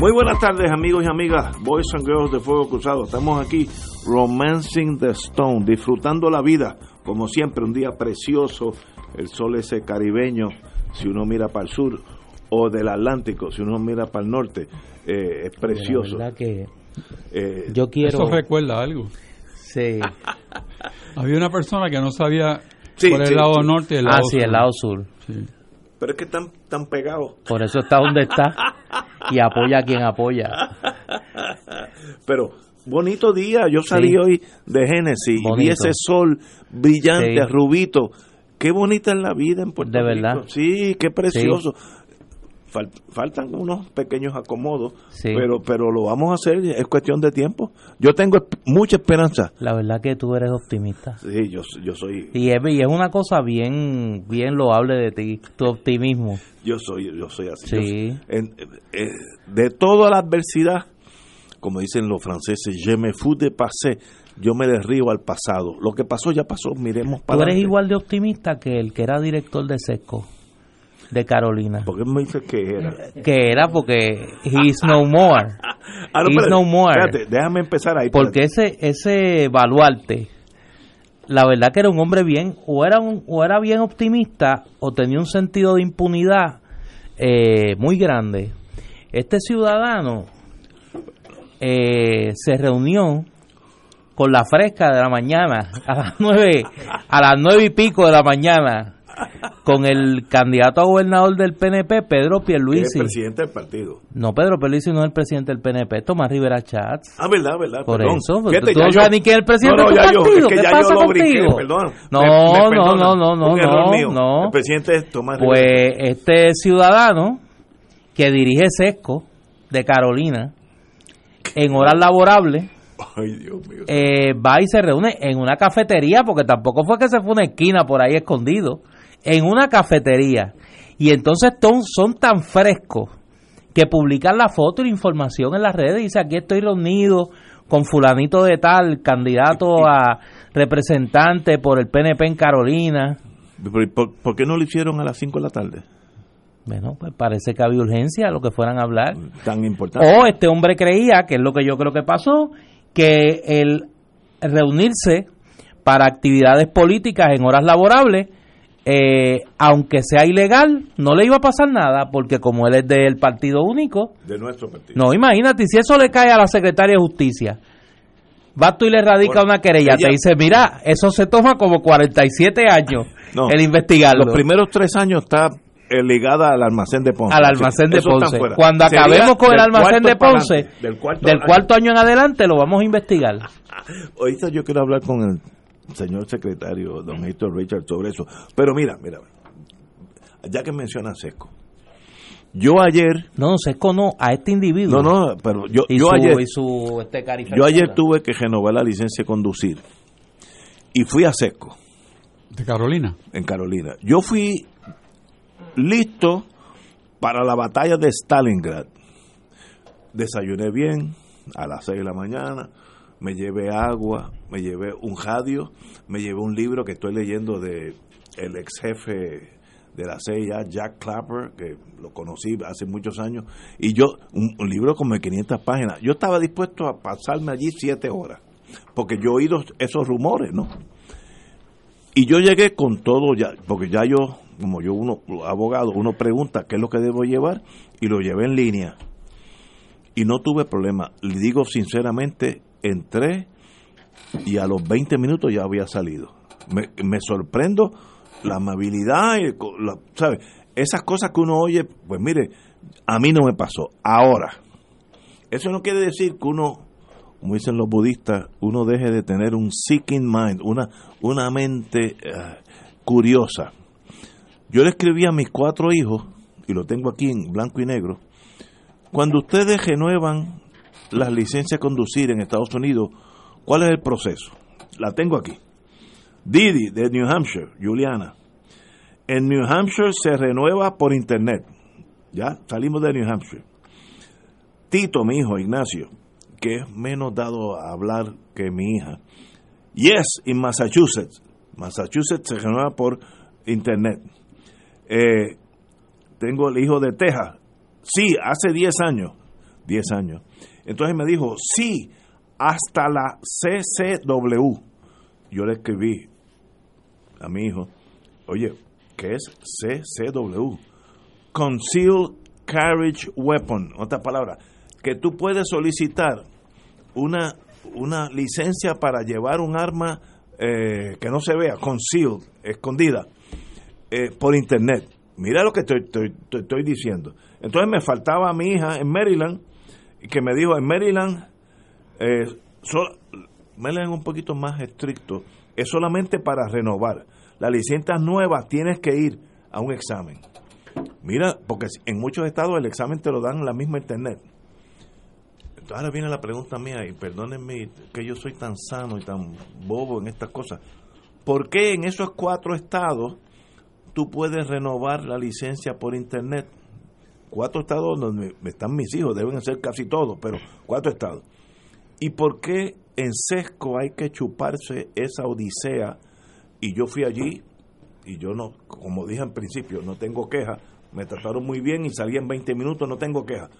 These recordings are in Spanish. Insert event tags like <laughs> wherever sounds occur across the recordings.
Muy buenas tardes amigos y amigas, Boys and Girls de Fuego Cruzado. Estamos aquí, Romancing the Stone, disfrutando la vida, como siempre, un día precioso, el sol ese caribeño, si uno mira para el sur, o del Atlántico, si uno mira para el norte, eh, es precioso. La verdad que Eh, yo quiero... Eso recuerda algo. Sí. Había una persona que no sabía Sí, por el sí, lado sí. norte y el Ah, lado sí, sur. el lado sur. Pero es que están, están pegados. Por eso está donde está y apoya a quien apoya. Pero bonito día, yo salí Sí. hoy de Génesis y vi ese sol brillante, Sí. rubito. Qué bonita es la vida en Puerto De Rico. verdad. Sí, qué precioso. Fal- faltan unos pequeños acomodos, Sí. pero pero lo vamos a hacer, es cuestión de tiempo. Yo tengo mucha esperanza. La verdad que tú eres optimista. Sí, yo, yo soy Y es, y es una cosa bien bien loable de ti, tu optimismo. yo soy yo soy así. Sí. Yo soy- en- eh, de toda la adversidad, como dicen los franceses, je me fous de passé, yo me derribo al pasado. Lo que pasó ya pasó, miremos Tú para eres adelante. igual de optimista que el que era director de SESCO, de Carolina. ¿Por qué me dices que era? Que era porque he's no more. <laughs> Ah, no, He's no more. espérate, déjame empezar ahí. Porque ese ese baluarte, la verdad que era un hombre bien, o era un, o era bien optimista, o tenía un sentido de impunidad eh, muy grande. Este ciudadano eh, se reunió con la fresca de la mañana a las nueve a las nueve y pico de la mañana con el candidato a gobernador del PNP Pedro que es el Pierluisi presidente del partido. no Pedro Pierluisi no es el presidente del PNP Tomás Rivera Chats Ah, verdad, verdad. por perdón. eso, pues, Fíjate, tú no sabes ni quién es el presidente No, no, de tu ya yo- partido. es que ¿Qué ya pasa yo lo brinqué, contigo? perdón. No, Me- me no, no, no, no, no, no. El presidente es Tomás Pues Rivera. este ciudadano que dirige Sesco de Carolina en horas laborables Ay, Dios mío. eh, va y se reúne en una cafetería, porque tampoco fue que se fue una esquina por ahí escondido, en una cafetería. Y entonces ton- son tan frescos que publican la foto y la información en las redes. Dice, aquí estoy reunido con fulanito de tal, candidato a representante por el PNP en Carolina. ¿Por, por- por qué no lo hicieron a las 5 de la tarde? Bueno, pues parece que había urgencia a lo que fueran a hablar. Tan importante. O este hombre creía, que es lo que yo creo que pasó, que el reunirse para actividades políticas en horas laborables, eh, aunque sea ilegal, no le iba a pasar nada, porque como él es del partido único, De nuestro partido. no, imagínate, si eso le cae a la secretaria de justicia, va tú y le radica Bueno, una querella, ella- te dice, mira, eso se toma como 47 años <laughs> No, el investigarlo. Los primeros tres años está eh, ligada al almacén de Ponce. al almacén de Ponce. Cuando acabemos con el almacén de Ponce, adelante, del cuarto, del año. cuarto año en adelante lo vamos a investigar. <laughs> Ahorita yo quiero hablar con el señor secretario, don Héctor Richard, sobre eso. Pero mira, mira, ya que menciona Seco, yo ayer, No, no, Sesco no, a este individuo. no, no, pero yo, Y yo su, ayer, y su, este, yo ayer tuve que renovar la licencia de conducir y fui a Seco De Carolina. en Carolina. Yo fui listo para la batalla de Stalingrad. Desayuné bien a las 6 de la mañana, me llevé agua, me llevé un radio, me llevé un libro que estoy leyendo de el ex jefe de la CIA, Jack Clapper, que lo conocí hace muchos años, y yo, un, libro como de 500 páginas, yo estaba dispuesto a pasarme allí siete horas, porque yo he oído esos rumores, ¿no? Y yo llegué con todo ya, porque ya yo, como yo uno abogado, uno pregunta qué es lo que debo llevar y lo llevé en línea. Y no tuve problema. Le digo sinceramente, entré y a los 20 minutos ya había salido. Me, me sorprendo la amabilidad, y. Esas cosas que uno oye, pues mire, a mí no me pasó. Ahora, eso no quiere decir que uno como dicen los budistas, uno deje de tener un seeking mind, una, una mente eh, curiosa. Yo le escribí a mis cuatro hijos, y lo tengo aquí en blanco y negro, cuando ustedes renuevan las licencias de conducir en Estados Unidos, ¿cuál es el proceso? La tengo aquí. Didi de New Hampshire, Juliana. En New Hampshire se renueva por internet. Ya salimos de New Hampshire. Tito, mi hijo, Ignacio, que es menos dado a hablar que mi hija. Yes, en Massachusetts. Massachusetts se renueva por internet. Eh, tengo el hijo de Texas. Sí, hace 10 años. 10 años. Entonces me dijo, sí, hasta la CCW. Yo le escribí a mi hijo, oye, ¿qué es CCW? Concealed Carriage Weapon, otra palabra, que tú puedes solicitar una, una licencia para llevar un arma eh, que no se vea, concealed, escondida, eh, por internet. Mira lo que estoy, estoy, estoy diciendo. Entonces me faltaba a mi hija en Maryland, que me dijo, en Maryland, eh, Maryland es un poquito más estricto, es solamente para renovar. Las licencias nuevas tienes que ir a un examen. Mira, porque en muchos estados el examen te lo dan en la misma internet. Entonces ahora viene la pregunta mía, y perdónenme que yo soy tan sano y tan bobo en estas cosas. ¿Por qué en esos cuatro estados tú puedes renovar la licencia por internet? Cuatro estados donde están mis hijos, deben ser casi todos, pero cuatro estados. ¿Y por qué en Sesco hay que chuparse esa odisea? Y yo fui allí y yo no, como dije en principio, no tengo queja, me trataron muy bien y salí en 20 minutos, no tengo queja.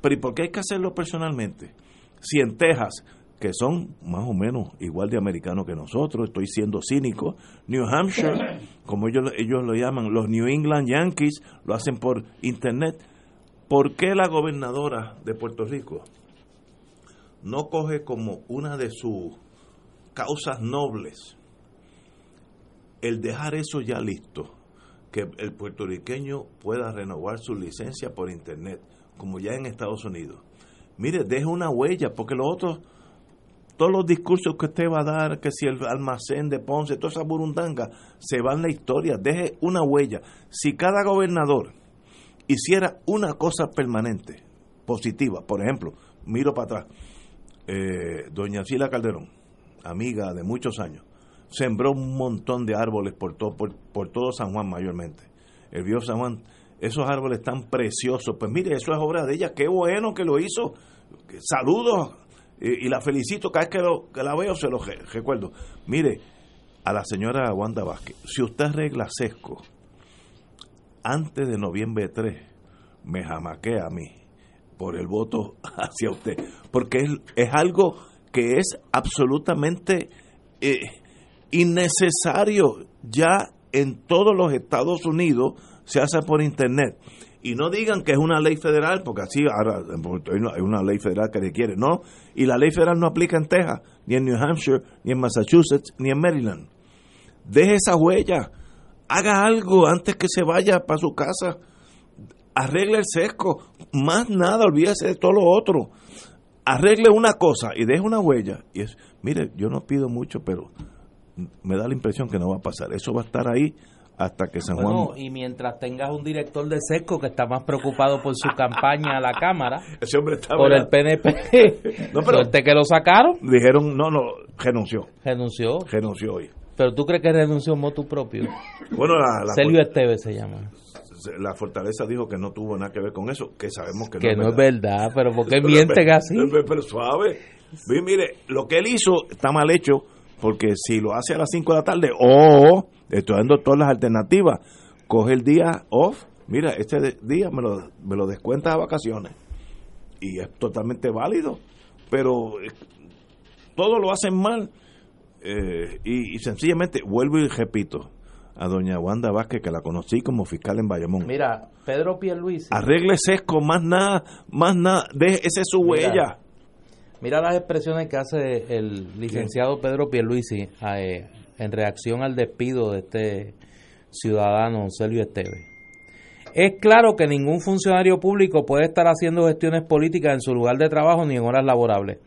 Pero ¿y por qué hay que hacerlo personalmente? Si en Texas, que son más o menos igual de americanos que nosotros, estoy siendo cínico, New Hampshire, como ellos, ellos lo llaman, los New England Yankees, lo hacen por internet. ¿Por qué la gobernadora de Puerto Rico no coge como una de sus causas nobles el dejar eso ya listo, que el puertorriqueño pueda renovar su licencia por internet, como ya en Estados Unidos. Mire, deje una huella, porque los otros, todos los discursos que usted va a dar, que si el almacén de Ponce, toda esa burundanga, se va en la historia, deje una huella. Si cada gobernador hiciera una cosa permanente, positiva, por ejemplo, miro para atrás, eh, doña Sila Calderón, amiga de muchos años, sembró un montón de árboles por todo, por, todo San Juan mayormente. El viejo San Juan, esos árboles tan preciosos, pues mire, eso es obra de ella, qué bueno que lo hizo. Saludos y, la felicito, cada vez que la veo se lo recuerdo. Mire, a la señora Wanda Vázquez, si usted arregla sesco antes de noviembre 3, me jamaquea a mí por el voto <laughs> hacia usted, porque es, algo que es absolutamente eh, innecesario. Ya en todos los Estados Unidos se hace por Internet. Y no digan que es una ley federal, porque así ahora hay una ley federal que requiere, no. Y la ley federal no aplica en Texas, ni en New Hampshire, ni en Massachusetts, ni en Maryland. Deje esa huella, haga algo antes que se vaya para su casa, arregle el sesco, más nada, olvídese de todo lo otro. Arregle una cosa y deje una huella. Y es, mire, yo no pido mucho, pero me da la impresión que no va a pasar. Eso va a estar ahí hasta que San Juan... y mientras tengas un director de SESCO que está más preocupado por su campaña a la Cámara, <laughs> Ese hombre está, por el PNP, <laughs> no, pero que lo sacaron. Dijeron, no, no, renunció. Renunció. Renunció hoy. Pero tú crees que renunció motu propio. <laughs> Bueno, la, la Celio Esteves se llama. La Fortaleza dijo que no tuvo nada que ver con eso, que sabemos que, que no, es verdad. pero porque <laughs> mienten así. Pero, suave. Mire, lo que él hizo está mal hecho porque si lo hace a las 5 de la tarde, o estoy dando todas las alternativas, coge el día off, mira, este día me lo, me lo descuenta a vacaciones. Y es totalmente válido, pero eh, todo lo hacen mal. Eh, y, sencillamente, vuelvo y repito, a doña Wanda Vázquez, que la conocí como fiscal en Bayamón. Mira, Pedro Pierluisi. Arregle sesco, más nada, más nada, de, esa es su huella. Mira las expresiones que hace el licenciado Pedro Pierluisi eh, en reacción al despido de este ciudadano Sergio Esteves. Es claro que ningún funcionario público puede estar haciendo gestiones políticas en su lugar de trabajo ni en horas laborables.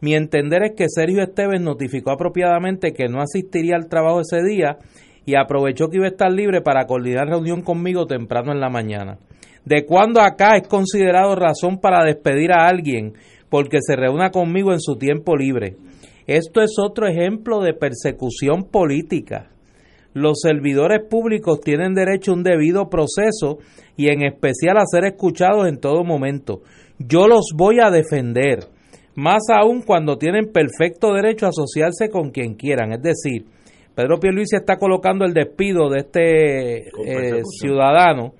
Mi entender es que Sergio Esteves notificó apropiadamente que no asistiría al trabajo ese día y aprovechó que iba a estar libre para coordinar reunión conmigo temprano en la mañana. ¿De cuándo acá es considerado razón para despedir a alguien porque se reúna conmigo en su tiempo libre? Esto es otro ejemplo de persecución política. Los servidores públicos tienen derecho a un debido proceso y en especial a ser escuchados en todo momento. Yo los voy a defender, más aún cuando tienen perfecto derecho a asociarse con quien quieran. Es decir, Pedro Pierluisi está colocando el despido de este eh, ciudadano,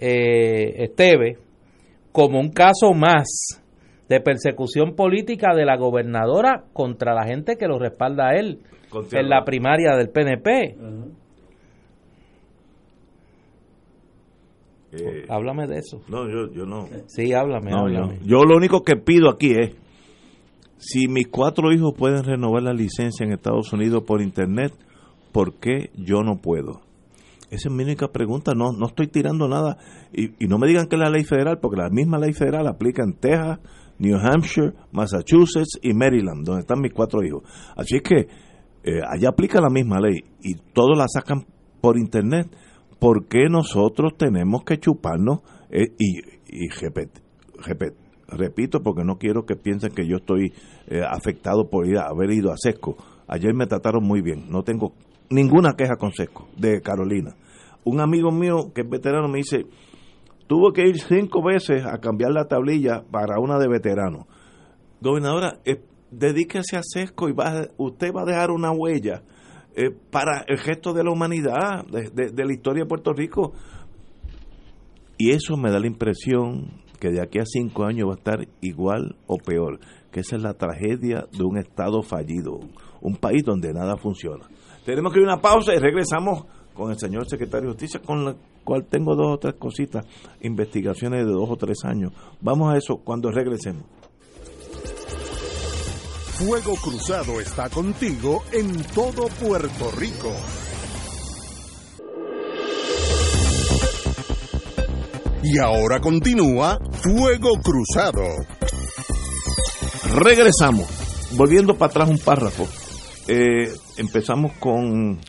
eh, Esteve, como un caso más de persecución política de la gobernadora contra la gente que lo respalda a él en la primaria del PNP. Eh, háblame de eso. No, yo, yo no. Sí, háblame, No, háblame. yo, yo lo único que pido aquí es, si mis cuatro hijos pueden renovar la licencia en Estados Unidos por internet, ¿por qué yo no puedo? Esa es mi única pregunta, no, no estoy tirando nada. Y, no me digan que es la ley federal, porque la misma ley federal aplica en Texas, New Hampshire, Massachusetts y Maryland, donde están mis cuatro hijos. Así es que eh, allá aplica la misma ley y todos la sacan por internet. ¿Por qué nosotros tenemos que chuparnos? Eh, y y repet- repito, porque no quiero que piensen que yo estoy eh, afectado por ir a- haber ido a Sesco. Ayer me trataron muy bien, no tengo ninguna queja con Sesco, de Carolina. Un amigo mío que es veterano me dice, tuvo que ir cinco veces a cambiar la tablilla para una de veterano. Gobernadora, eh, dedíquese a Sesco y va, usted va a dejar una huella eh, para el resto de la humanidad, de, de- de la historia de Puerto Rico. Y eso me da la impresión que de aquí a cinco años va a estar igual o peor, que esa es la tragedia de un Estado fallido, un país donde nada funciona. Tenemos que ir a una pausa y regresamos con el señor secretario de Justicia, con la cual tengo dos o tres cositas, investigaciones de dos o tres años. Vamos a eso cuando regresemos. Fuego Cruzado está contigo en todo Puerto Rico. Y ahora continúa Fuego Cruzado. Regresamos. Volviendo para atrás un párrafo. Eh, empezamos con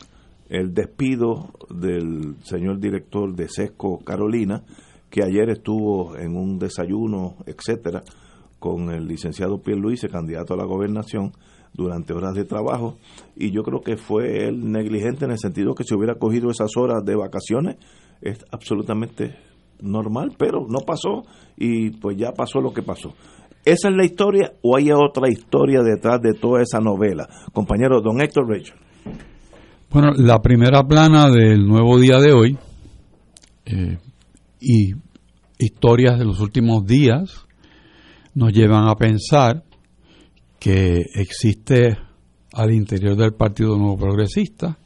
el despido del señor director de Sesco Carolina, que ayer estuvo en un desayuno, etcétera, con el licenciado Pierluisi, candidato a la gobernación, durante horas de trabajo. Y yo creo que fue él negligente en el sentido que si hubiera cogido esas horas de vacaciones, es absolutamente normal, pero no pasó y pues ya pasó lo que pasó. ¿Esa es la historia o hay otra historia detrás de toda esa novela? Compañero, don Héctor Rachel. Bueno, la primera plana del nuevo día de hoy eh, y historias de los últimos días nos llevan a pensar que existe al interior del Partido Nuevo Progresista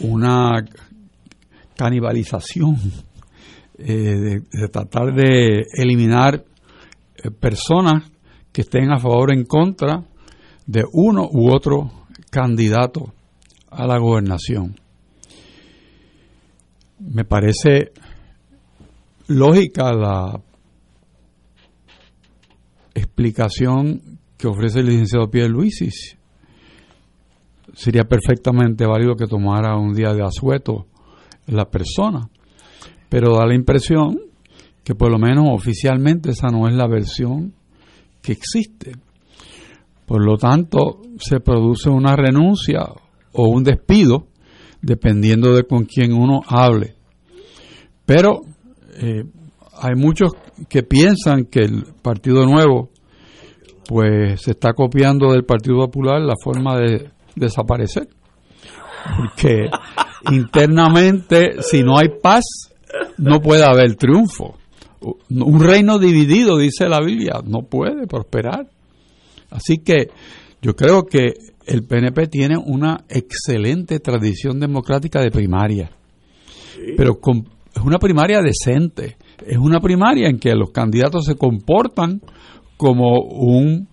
una canibalización eh, de, tratar de eliminar eh, personas que estén a favor o en contra de uno u otro candidato a la gobernación. Me parece lógica la explicación que ofrece el licenciado Pierre Luisis. Sería perfectamente válido que tomara un día de asueto la persona, pero da la impresión que por lo menos oficialmente esa no es la versión que existe. Por lo tanto, se produce una renuncia o un despido, dependiendo de con quién uno hable. Pero eh, hay muchos que piensan que el Partido Nuevo pues se está copiando del Partido Popular la forma de desaparecer. Porque <laughs> internamente, si no hay paz, no puede haber triunfo. Un reino dividido, dice la Biblia, no puede prosperar. Así que yo creo que el PNP tiene una excelente tradición democrática de primaria, pero con, es una primaria decente, es una primaria en que los candidatos se comportan como un,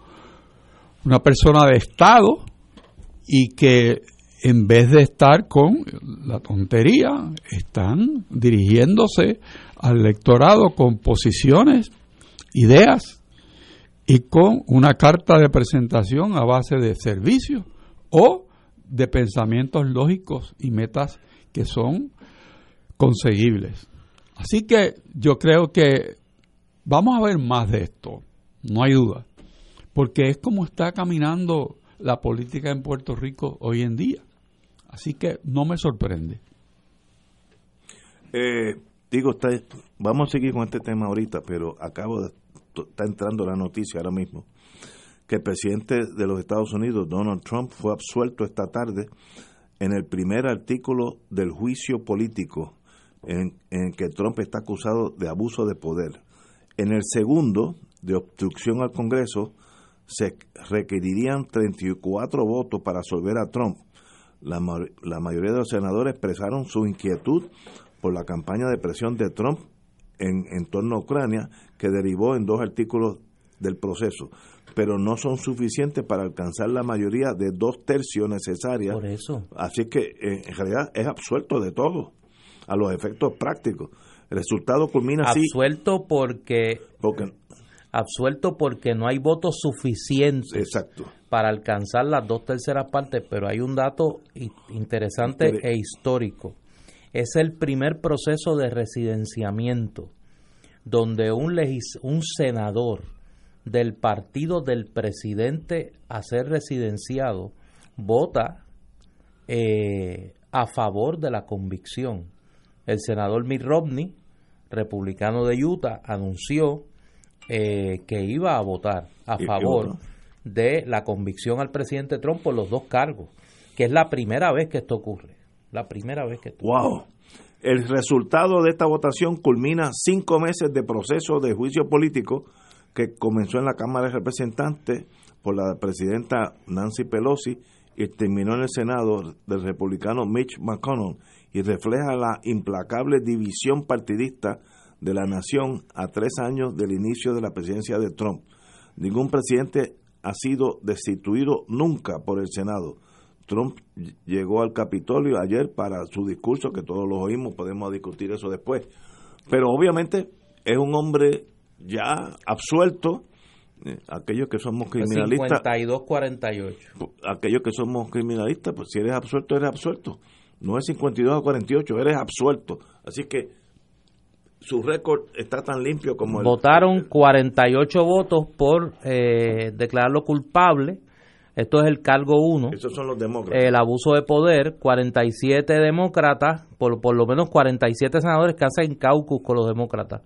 una persona de Estado y que en vez de estar con la tontería, están dirigiéndose al electorado con posiciones, ideas y con una carta de presentación a base de servicios o de pensamientos lógicos y metas que son conseguibles. Así que yo creo que vamos a ver más de esto, no hay duda, porque es como está caminando la política en Puerto Rico hoy en día. Así que no me sorprende. Eh, digo, está, vamos a seguir con este tema ahorita, pero acabo de está entrando la noticia ahora mismo que el presidente de los Estados Unidos, Donald Trump, fue absuelto esta tarde en el primer artículo del juicio político en, en que Trump está acusado de abuso de poder. En el segundo, de obstrucción al Congreso, se requerirían 34 votos para absolver a Trump. La, la mayoría de los senadores expresaron su inquietud por la campaña de presión de Trump en, en torno a Ucrania, que derivó en dos artículos del proceso, pero no son suficientes para alcanzar la mayoría de dos tercios necesarias. Por eso. Así que en realidad es absuelto de todo, a los efectos prácticos. El resultado culmina así. Absuelto porque, porque absuelto porque no hay votos suficientes Exacto. para alcanzar las dos terceras partes, pero hay un dato interesante e histórico. Es el primer proceso de residenciamiento donde un, un senador del partido del presidente a ser residenciado vota eh, a favor de la convicción. El senador Mitt Romney, republicano de Utah, anunció eh, que iba a votar a favor de la convicción al presidente Trump por los dos cargos, que es la primera vez que esto ocurre. La primera vez que esto wow. El resultado de esta votación culmina cinco meses de proceso de juicio político que comenzó en la Cámara de Representantes por la presidenta Nancy Pelosi y terminó en el Senado del republicano Mitch McConnell y refleja la implacable división partidista de la nación a tres años del inicio de la presidencia de Trump. Ningún presidente ha sido destituido nunca por el Senado. Trump llegó al Capitolio ayer para su discurso, que todos lo oímos, podemos discutir eso después. Pero obviamente es un hombre ya absuelto, eh, aquellos que somos criminalistas. 52-48. Aquellos que somos criminalistas, pues si eres absuelto, eres absuelto. No es 52 a 48, eres absuelto. Así que su récord está tan limpio como el. Votaron 48 votos por eh, declararlo culpable. Esto es el cargo 1. Esos son los demócratas. El abuso de poder, 47 demócratas, por, por lo menos 47 senadores que hacen caucus con los demócratas.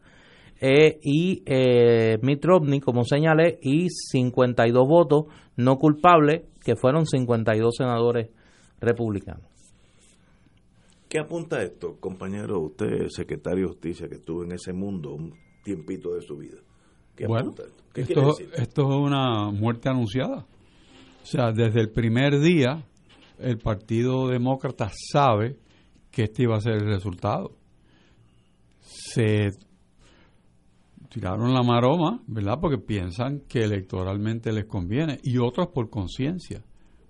Eh, y eh, Mitt Romney, como señalé, y 52 votos no culpables, que fueron 52 senadores republicanos. ¿Qué apunta esto, compañero? Usted, secretario de Justicia, que estuvo en ese mundo un tiempito de su vida. ¿Qué bueno, apunta esto? esto, es una muerte anunciada. O sea, desde el primer día, el Partido Demócrata sabe que este iba a ser el resultado. Se tiraron la maroma, ¿verdad? Porque piensan que electoralmente les conviene y otros por conciencia,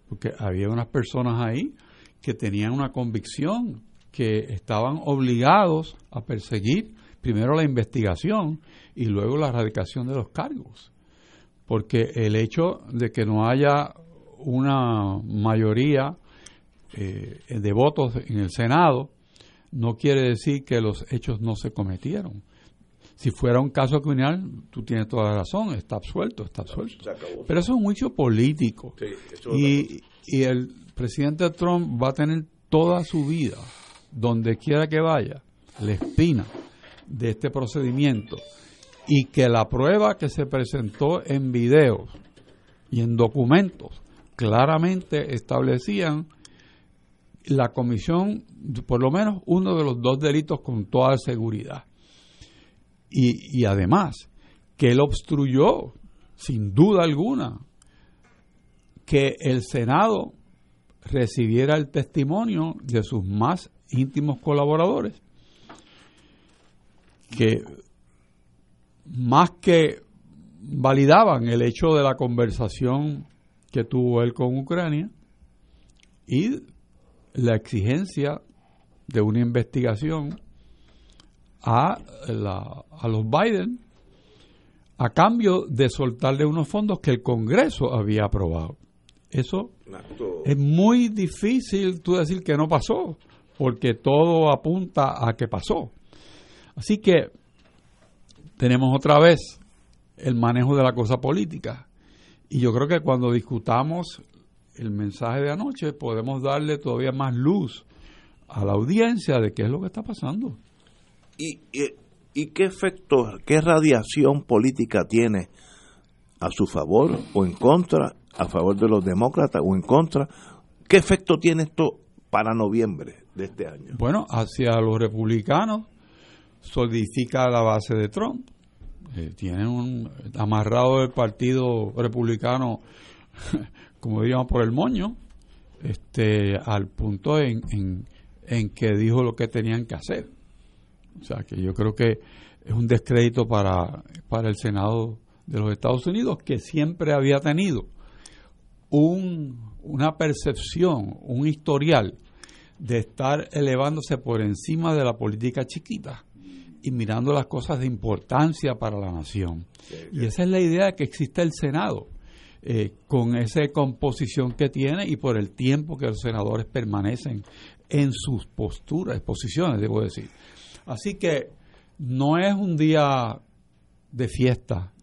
porque había unas personas ahí que tenían una convicción, que estaban obligados a perseguir primero la investigación y luego la erradicación de los cargos, porque el hecho de que no haya una mayoría eh, de votos en el Senado no quiere decir que los hechos no se cometieron si fuera un caso criminal, tú tienes toda la razón, está absuelto, está absuelto. Pero eso es un juicio político. y, y el presidente Trump va a tener toda su vida, donde quiera que vaya, la espina de este procedimiento y que la prueba que se presentó en videos y en documentos claramente establecían la comisión, por lo menos uno de los dos delitos con toda seguridad. Y, además, que él obstruyó, sin duda alguna, que el Senado recibiera el testimonio de sus más íntimos colaboradores, que más que validaban el hecho de la conversación que tuvo él con Ucrania y la exigencia de una investigación a, la, a los Biden, a cambio de soltarle unos fondos que el Congreso había aprobado. Eso es muy difícil tú decir que no pasó, porque todo apunta a que pasó. Así que tenemos otra vez el manejo de la cosa política. Y yo creo que cuando discutamos el mensaje de anoche podemos darle todavía más luz a la audiencia de qué es lo que está pasando. ¿Y, y, qué efecto, qué radiación política tiene a su favor o en contra, a favor de los demócratas o en contra? ¿Qué efecto tiene esto para noviembre de este año? Bueno, hacia los republicanos solidifica la base de Trump. Eh, tienen un amarrado el partido republicano, <laughs> como diríamos, por el moño, este, al punto en, en, en que dijo lo que tenían que hacer. O sea, que yo creo que es un descrédito para, para el Senado de los Estados Unidos, que siempre había tenido un, una percepción, un historial de estar elevándose por encima de la política chiquita y mirando las cosas de importancia para la nación. Y esa es la idea que existe el Senado, eh, con esa composición que tiene y por el tiempo que los senadores permanecen en sus posturas, posiciones, debo decir. Así que no es un día de fiesta.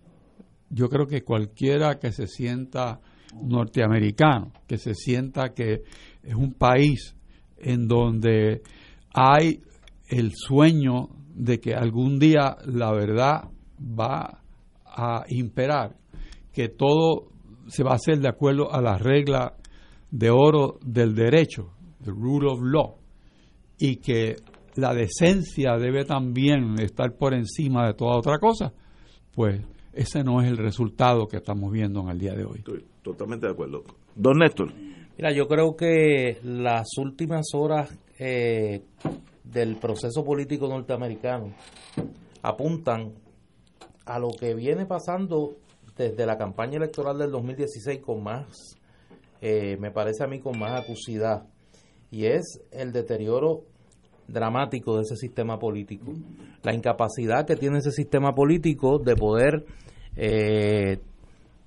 Yo creo que cualquiera que se sienta norteamericano, que se sienta que es un país en donde hay el sueño de que algún día la verdad va a imperar, que todo se va a hacer de acuerdo a las reglas de oro del derecho, the rule of law, y que la decencia debe también estar por encima de toda otra cosa, pues ese no es el resultado que estamos viendo en el día de hoy. Estoy totalmente de acuerdo. Don Néstor. Mira, yo creo que las últimas horas eh, del proceso político norteamericano apuntan a lo que viene pasando desde la campaña electoral del 2016 con más, eh, me parece a mí con más acusidad, y es el deterioro dramático de ese sistema político, la incapacidad que tiene ese sistema político de poder eh,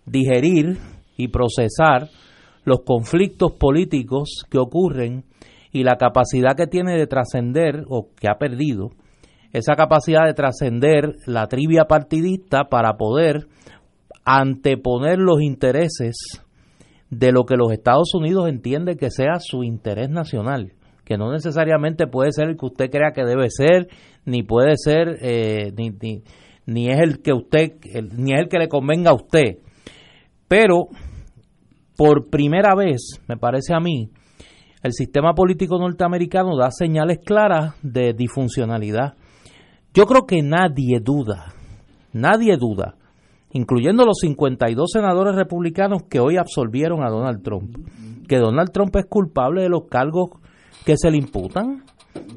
digerir y procesar los conflictos políticos que ocurren y la capacidad que tiene de trascender o que ha perdido esa capacidad de trascender la trivia partidista para poder anteponer los intereses de lo que los Estados Unidos entiende que sea su interés nacional, que no necesariamente puede ser el que usted crea que debe ser, ni puede ser, eh, ni, ni, es el que usted, ni es el que le convenga a usted. Pero por primera vez, me parece a mí, el sistema político norteamericano da señales claras de disfuncionalidad. Yo creo que nadie duda, nadie duda, incluyendo los 52 senadores republicanos que hoy absolvieron a Donald Trump, que Donald Trump es culpable de los cargos que se le imputan.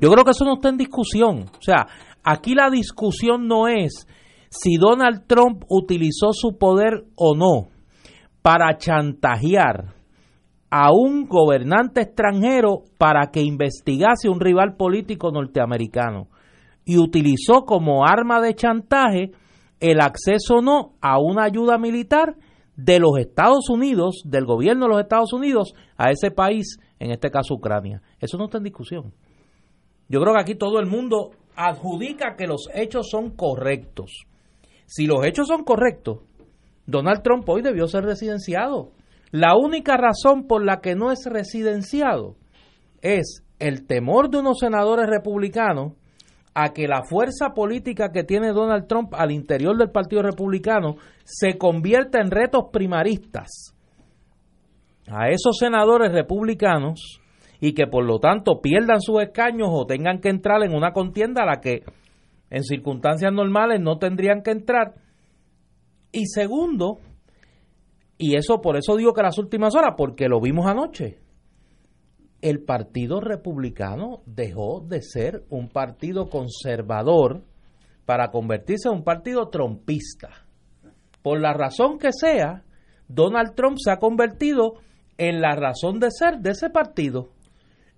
Yo creo que eso no está en discusión. O sea, aquí la discusión no es si Donald Trump utilizó su poder o no para chantajear a un gobernante extranjero para que investigase un rival político norteamericano y utilizó como arma de chantaje el acceso no a una ayuda militar de los Estados Unidos, del gobierno de los Estados Unidos, a ese país, en este caso Ucrania. Eso no está en discusión. Yo creo que aquí todo el mundo adjudica que los hechos son correctos. Si los hechos son correctos, Donald Trump hoy debió ser residenciado la única razón por la que no es residenciado es el temor de unos senadores republicanos a que la fuerza política que tiene Donald Trump al interior del Partido Republicano se convierta en retos primaristas a esos senadores republicanos y que por lo tanto pierdan sus escaños o tengan que entrar en una contienda a la que en circunstancias normales no tendrían que entrar. Y segundo, y eso, por eso digo que las últimas horas, porque lo vimos anoche. El Partido Republicano dejó de ser un partido conservador para convertirse en un partido trompista. Por la razón que sea, Donald Trump se ha convertido en la razón de ser de ese partido.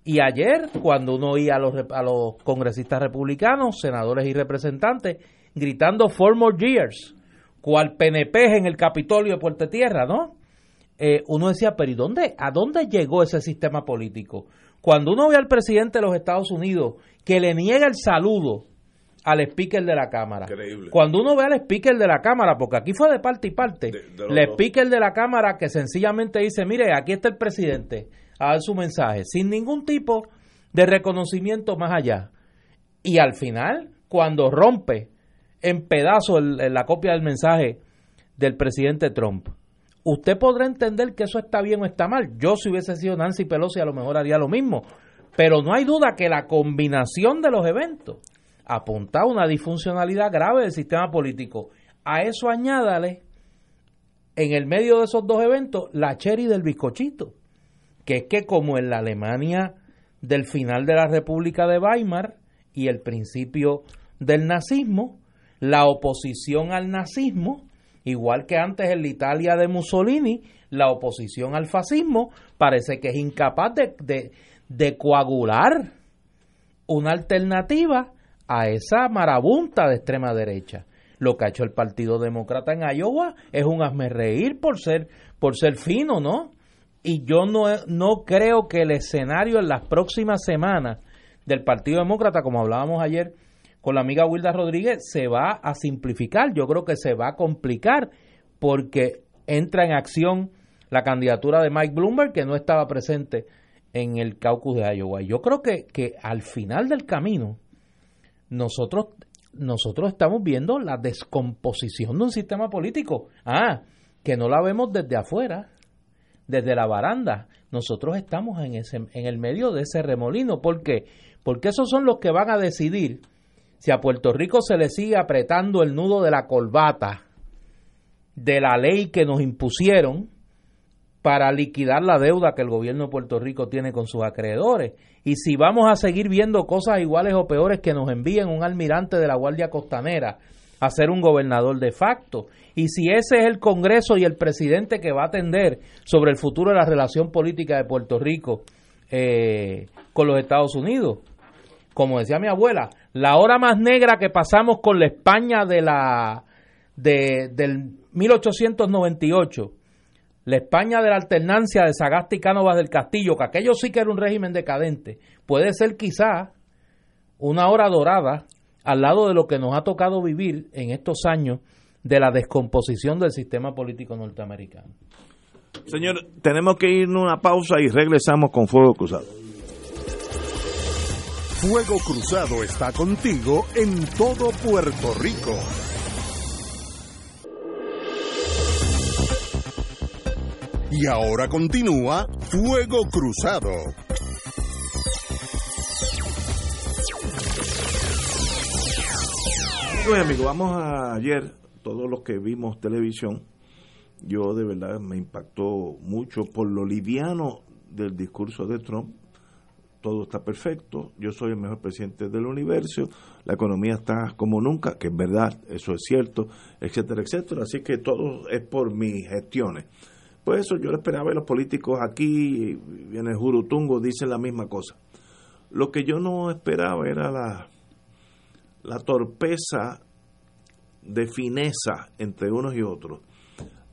Y ayer, cuando uno oía a los, a los congresistas republicanos, senadores y representantes, gritando four more years, cual PNP en el Capitolio de Puerto Tierra, ¿no? Eh, uno decía, pero ¿y dónde, a dónde llegó ese sistema político? Cuando uno ve al presidente de los Estados Unidos que le niega el saludo al speaker de la Cámara. Cuando uno ve al speaker de la Cámara, porque aquí fue de parte y parte, el speaker de la Cámara que sencillamente dice, mire, aquí está el presidente a dar su mensaje, sin ningún tipo de reconocimiento más allá. Y al final, cuando rompe en pedazos la copia del mensaje del presidente Trump, usted podrá entender que eso está bien o está mal. Yo si hubiese sido Nancy Pelosi a lo mejor haría lo mismo. Pero no hay duda que la combinación de los eventos apunta a una disfuncionalidad grave del sistema político. A eso añádale, en el medio de esos dos eventos, la cherry del bizcochito, que es que como en la Alemania del final de la República de Weimar y el principio del nazismo, la oposición al nazismo, igual que antes en la Italia de Mussolini, la oposición al fascismo parece que es incapaz de, de coagular una alternativa a esa marabunta de extrema derecha. Lo que ha hecho el Partido Demócrata en Iowa es un hazme reír por ser, por ser fino, ¿no? Y yo no, no creo que el escenario en las próximas semanas del Partido Demócrata, como hablábamos ayer con la amiga Wilda Rodríguez, se va a simplificar. Yo creo que se va a complicar porque entra en acción la candidatura de Mike Bloomberg, que no estaba presente en el caucus de Iowa. Yo creo que, que al final del camino, nosotros, nosotros estamos viendo la descomposición de un sistema político. Ah, que no la vemos desde afuera, desde la baranda. Nosotros estamos en, ese, en el medio de ese remolino. ¿Por qué? Porque esos son los que van a decidir si a Puerto Rico se le sigue apretando el nudo de la corbata de la ley que nos impusieron para liquidar la deuda que el gobierno de Puerto Rico tiene con sus acreedores. Y si vamos a seguir viendo cosas iguales o peores que nos envíen un almirante de la Guardia Costanera a ser un gobernador de facto. Y si ese es el Congreso y el presidente que va a atender sobre el futuro de la relación política de Puerto Rico eh, con los Estados Unidos. Como decía mi abuela, la hora más negra que pasamos con la España de la de, del 1898 la España de la alternancia de Sagasti y Cánovas del Castillo, que aquello sí que era un régimen decadente, puede ser quizá una hora dorada al lado de lo que nos ha tocado vivir en estos años de la descomposición del sistema político norteamericano. Señor, tenemos que ir a una pausa y regresamos con Fuego Cruzado. Fuego Cruzado está contigo en todo Puerto Rico. Y ahora continúa Fuego Cruzado. Bueno, amigos, vamos a ayer, todos los que vimos televisión, yo de verdad me impactó mucho por lo liviano del discurso de Trump. Todo está perfecto, yo soy el mejor presidente del universo, la economía está como nunca, que es verdad, eso es cierto, etcétera, etcétera. Así que todo es por mis gestiones. Pues eso yo lo esperaba y los políticos aquí, en el Jurutungo, dicen la misma cosa. Lo que yo no esperaba era la, la torpeza de fineza entre unos y otros.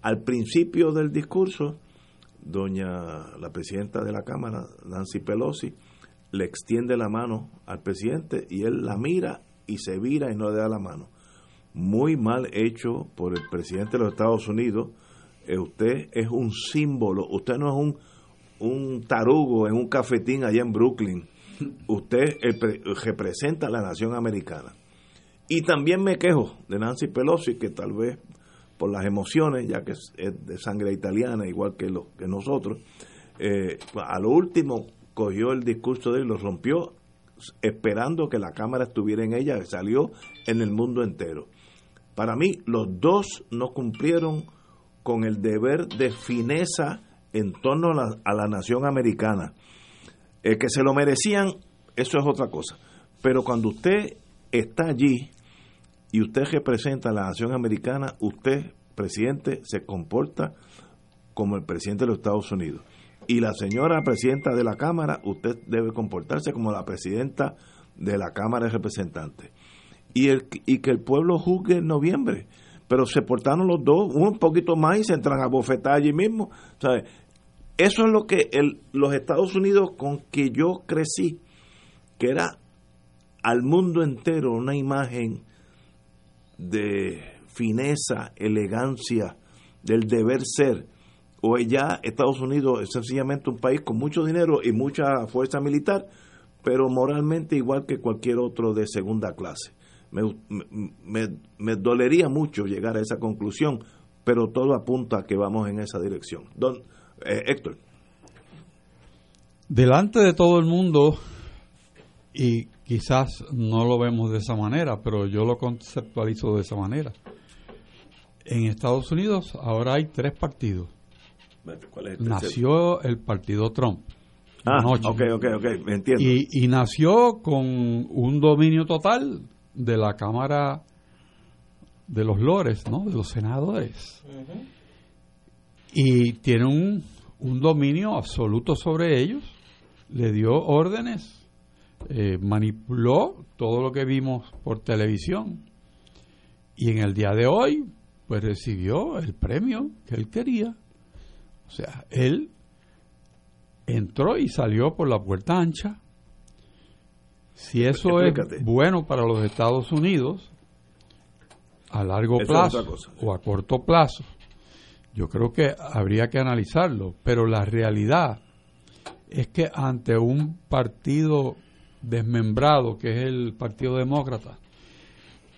Al principio del discurso, doña la presidenta de la Cámara, Nancy Pelosi, le extiende la mano al presidente y él la mira y se vira y no le da la mano. Muy mal hecho por el presidente de los Estados Unidos eh, usted es un símbolo, usted no es un, un tarugo en un cafetín allá en Brooklyn, usted representa a la nación americana. Y también me quejo de Nancy Pelosi, que tal vez por las emociones, ya que es, de sangre italiana, igual que, lo, que nosotros, eh, a lo último cogió el discurso de él, lo rompió, esperando que la cámara estuviera en ella, salió en el mundo entero. Para mí, los dos no cumplieron con el deber de fineza en torno a la, nación americana. El que se lo merecían, eso es otra cosa. Pero cuando usted está allí y usted representa a la nación americana, usted, presidente, se comporta como el presidente de los Estados Unidos. Y la señora presidenta de la Cámara, usted debe comportarse como la presidenta de la Cámara de Representantes. Y, que el pueblo juzgue en noviembre pero se portaron los dos, un poquito más y se entran a bofetar allí mismo. ¿sabes? Eso es lo que los Estados Unidos con que yo crecí, que era al mundo entero una imagen de fineza, elegancia, del deber ser. O ya Estados Unidos es sencillamente un país con mucho dinero y mucha fuerza militar, pero moralmente igual que cualquier otro de segunda clase. Me, dolería mucho llegar a esa conclusión, pero todo apunta a que vamos en esa dirección. Don eh, Héctor. Delante de todo el mundo, y quizás no lo vemos de esa manera, pero yo lo conceptualizo de esa manera. En Estados Unidos ahora hay tres partidos. Nació el partido Trump. Ah, ok, ok, ok, entiendo. Y, y, nació con un dominio total de la Cámara de los Lores, ¿no? De los senadores. Y tiene un, un dominio absoluto sobre ellos. Le dio órdenes eh, manipuló todo lo que vimos por televisión y en el día de hoy pues recibió el premio que él quería. O sea, él entró y salió por la puerta ancha. Si eso es bueno para los Estados Unidos a largo plazo o a corto plazo, yo creo que habría que analizarlo, pero la realidad es que ante un partido desmembrado, que es el Partido Demócrata,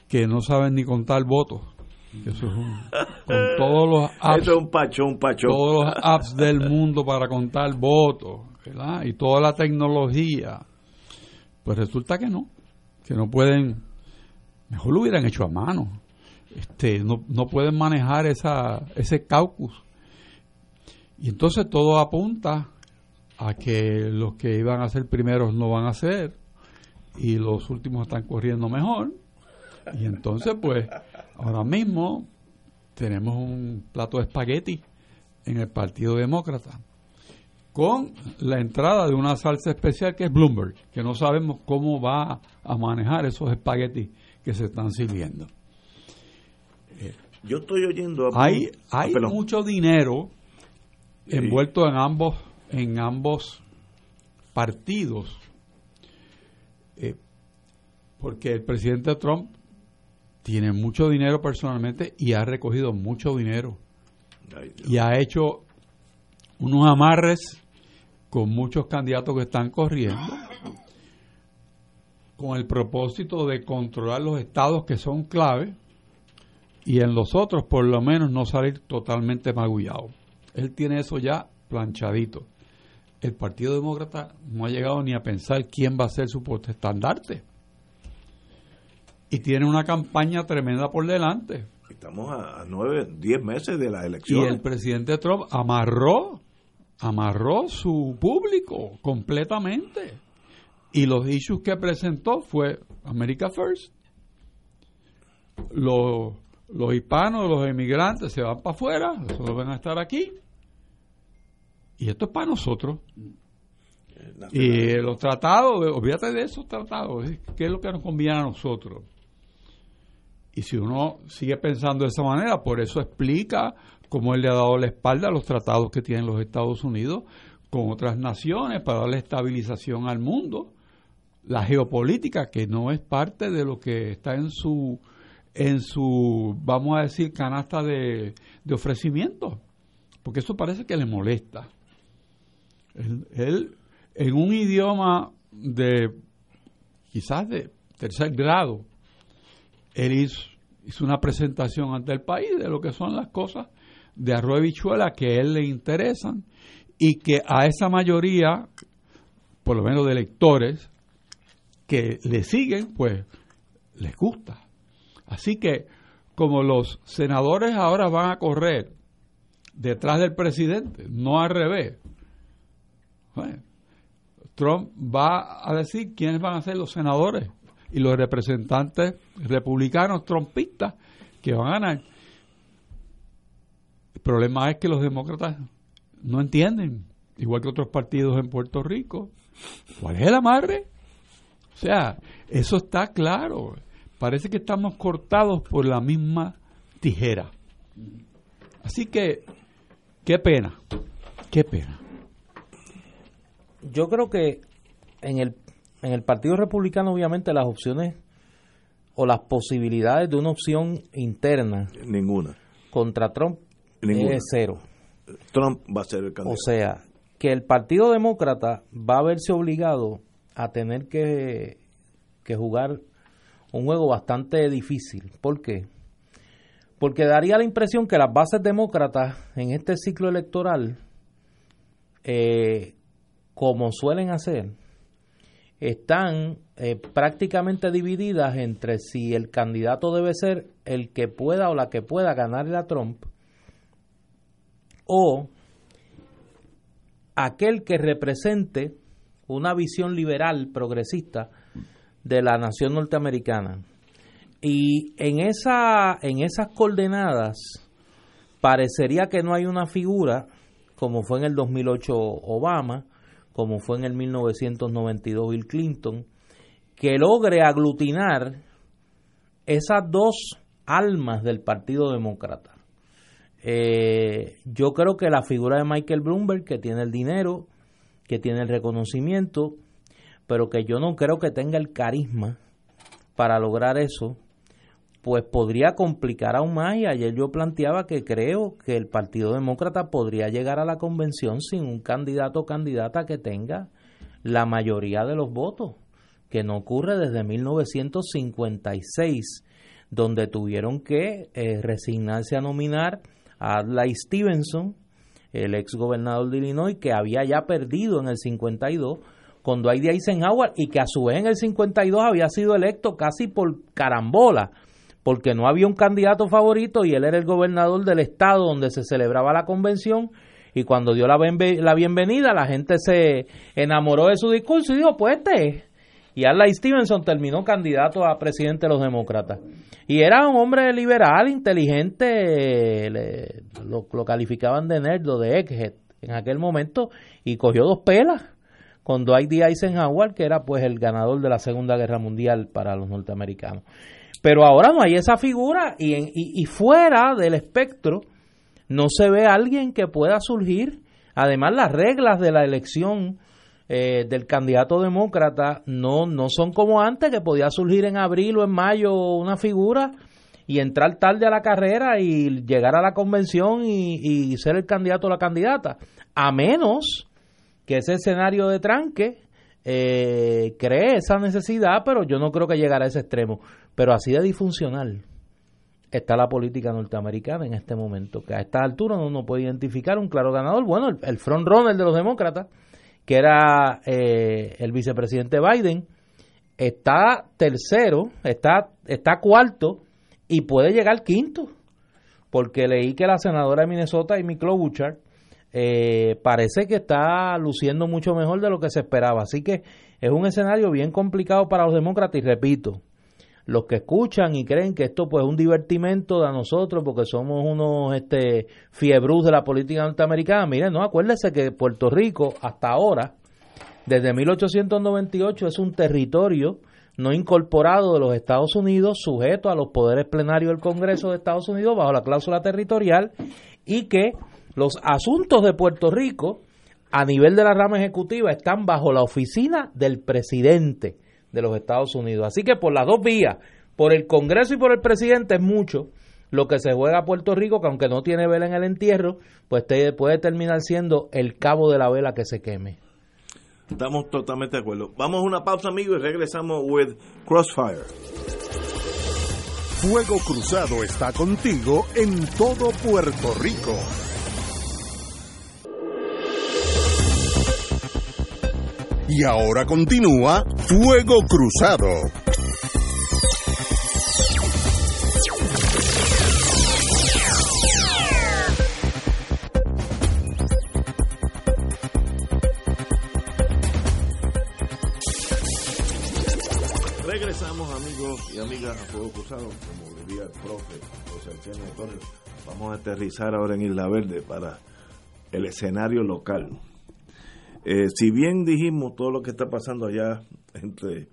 que no saben ni contar votos. Eso es un, con todos los <laughs> apps, un pacho, un pacho. todos los apps del mundo para contar votos, ¿verdad? Y toda la tecnología. Pues resulta que no, que no pueden, mejor lo hubieran hecho a mano. Este, no, no pueden manejar esa, ese caucus. Y entonces todo apunta a que los que iban a ser primeros no van a ser y los últimos están corriendo mejor. <laughs> Y entonces, pues, ahora mismo tenemos un plato de espagueti en el Partido Demócrata con la entrada de una salsa especial que es Bloomberg, que no sabemos cómo va a manejar esos espaguetis que se están sirviendo. Yo estoy oyendo. hay hay mucho dinero envuelto en ambos en ambos partidos, eh, porque el presidente Trump tiene mucho dinero personalmente y ha recogido mucho dinero y ha hecho unos amarres con muchos candidatos que están corriendo con el propósito de controlar los estados que son clave y en los otros por lo menos no salir totalmente magullado. Él tiene eso ya planchadito el Partido Demócrata no ha llegado ni a pensar quién va a ser su estandarte. Y tiene una campaña tremenda por delante. Estamos a nueve, diez meses de la elección. Y el presidente Trump amarró, amarró su público completamente. Y los issues que presentó fue America First. Los, los hispanos, los emigrantes se van para afuera, solo van a estar aquí y esto es para nosotros. Y los tratados, olvídate de esos tratados, ¿qué es lo que nos conviene a nosotros? Y si uno sigue pensando de esa manera, por eso explica cómo él le ha dado la espalda a los tratados que tienen los Estados Unidos con otras naciones para darle estabilización al mundo. La geopolítica, que no es parte de lo que está en su, en su vamos a decir, canasta de, de ofrecimiento. Porque eso parece que le molesta. Él, en un idioma de quizás de tercer grado, él hizo, una presentación ante el país de lo que son las cosas de arroz y bichuela que a él le interesan y que a esa mayoría, por lo menos de electores, que le siguen, pues les gusta. Así que como los senadores ahora van a correr detrás del presidente, no al revés, Trump va a decir quiénes van a ser los senadores y los representantes republicanos trumpistas que van a ganar. El problema es que los demócratas no entienden, igual que otros partidos en Puerto Rico, cuál es el amarre. O sea, eso está claro. Parece que estamos cortados por la misma tijera. Así que, qué pena, qué pena. Yo creo que en el, en el Partido Republicano obviamente las opciones o las posibilidades de una opción interna Ninguna. contra Trump Ninguna. es cero. Trump va a ser el O candidato. sea, que el Partido Demócrata va a verse obligado a tener que, que jugar un juego bastante difícil. ¿Por qué? Porque daría la impresión que las bases demócratas en este ciclo electoral, eh, como suelen hacer, están eh, prácticamente divididas entre si el candidato debe ser el que pueda o la que pueda ganarle a Trump o aquel que represente una visión liberal progresista de la nación norteamericana. Y en esa en esas coordenadas parecería que no hay una figura como fue en el 2008 Obama, como fue en el 1992 Bill Clinton, que logre aglutinar esas dos almas del Partido Demócrata. Eh, yo creo que la figura de Michael Bloomberg, que tiene el dinero, que tiene el reconocimiento, pero que yo no creo que tenga el carisma para lograr eso, pues podría complicar aún más. Y ayer yo planteaba que creo que el Partido Demócrata podría llegar a la convención sin un candidato o candidata que tenga la mayoría de los votos, que no ocurre desde 1956, donde tuvieron que eh, resignarse a nominar a Adlai Stevenson, el ex gobernador de Illinois, que había ya perdido en el 52 con Dwight Eisenhower y que a su vez en el 52 había sido electo casi por carambola, porque no había un candidato favorito y él era el gobernador del estado donde se celebraba la convención y cuando dio la, bienvenida la gente se enamoró de su discurso y dijo, pues este es. Y Adlai Stevenson terminó candidato a presidente de los demócratas. Y era un hombre liberal, inteligente, le- lo, lo calificaban de nerd o de egghead en aquel momento, y cogió dos pelas con Dwight D. Eisenhower, que era pues el ganador de la Segunda Guerra Mundial para los norteamericanos. Pero ahora no hay esa figura y, en- y, y fuera del espectro no se ve alguien que pueda surgir. Además, las reglas de la elección eh, del candidato demócrata no, no son como antes, que podía surgir en abril o en mayo una figura y entrar tarde a la carrera y llegar a la convención y, y ser el candidato o la candidata. A menos que ese escenario de tranque eh, cree esa necesidad, pero yo no creo que llegara a ese extremo. Pero así de disfuncional está la política norteamericana en este momento, que a esta altura uno no puede identificar un claro ganador. Bueno, el, el frontrunner de los demócratas, que era eh, el vicepresidente Biden, está tercero, está, está cuarto y puede llegar quinto, porque leí que la senadora de Minnesota, Amy Klobuchar, eh, parece que está luciendo mucho mejor de lo que se esperaba. Así que es un escenario bien complicado para los demócratas y repito, los que escuchan y creen que esto pues es un divertimento de nosotros porque somos unos este fiebrus de la política norteamericana, miren, no, acuérdense que Puerto Rico hasta ahora, desde 1898, es un territorio no incorporado de los Estados Unidos, sujeto a los poderes plenarios del Congreso de Estados Unidos bajo la cláusula territorial y que los asuntos de Puerto Rico a nivel de la rama ejecutiva están bajo la oficina del presidente de los Estados Unidos. Así que por las dos vías, por el Congreso y por el presidente es mucho lo que se juega a Puerto Rico, que aunque no tiene vela en el entierro, pues te puede terminar siendo el cabo de la vela que se queme. Estamos totalmente de acuerdo. Vamos a una pausa, amigos, y regresamos with Crossfire. Fuego Cruzado está contigo en todo Puerto Rico. Y ahora continúa Fuego Cruzado. Regresamos, amigos y amigas, a Fuego Cruzado, como diría el profe José Antonio. Vamos a aterrizar ahora en Isla Verde para el escenario local. Eh, si bien dijimos todo lo que está pasando allá entre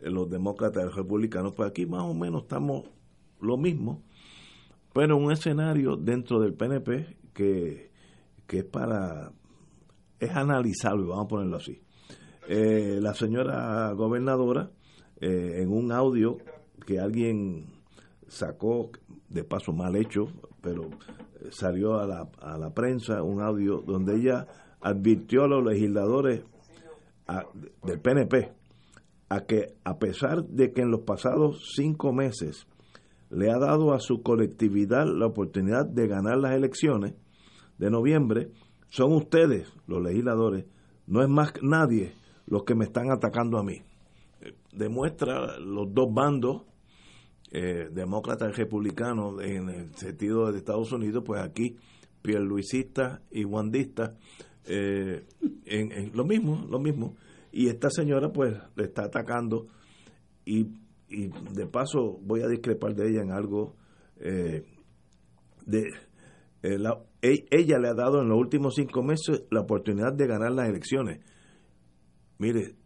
los demócratas y los republicanos, pues aquí más o menos estamos lo mismo. Pero un escenario dentro del PNP que, que es para, es analizable, vamos a ponerlo así. Eh, la señora gobernadora, eh, en un audio que alguien sacó, de paso mal hecho, pero salió a la, a la prensa un audio donde ella advirtió a los legisladores del PNP a que a pesar de que en los pasados cinco meses le ha dado a su colectividad la oportunidad de ganar las elecciones de noviembre, son ustedes, los legisladores, no es más nadie los que me están atacando a mí. Demuestra los dos bandos, eh, demócratas y republicanos, en el sentido de Estados Unidos, pues aquí, pierluisistas y wandistas, eh, en, lo mismo, lo mismo. Y esta señora pues le está atacando y, de paso voy a discrepar de ella en algo eh, de eh, e, ella le ha dado en los últimos cinco meses la oportunidad de ganar las elecciones. Mire,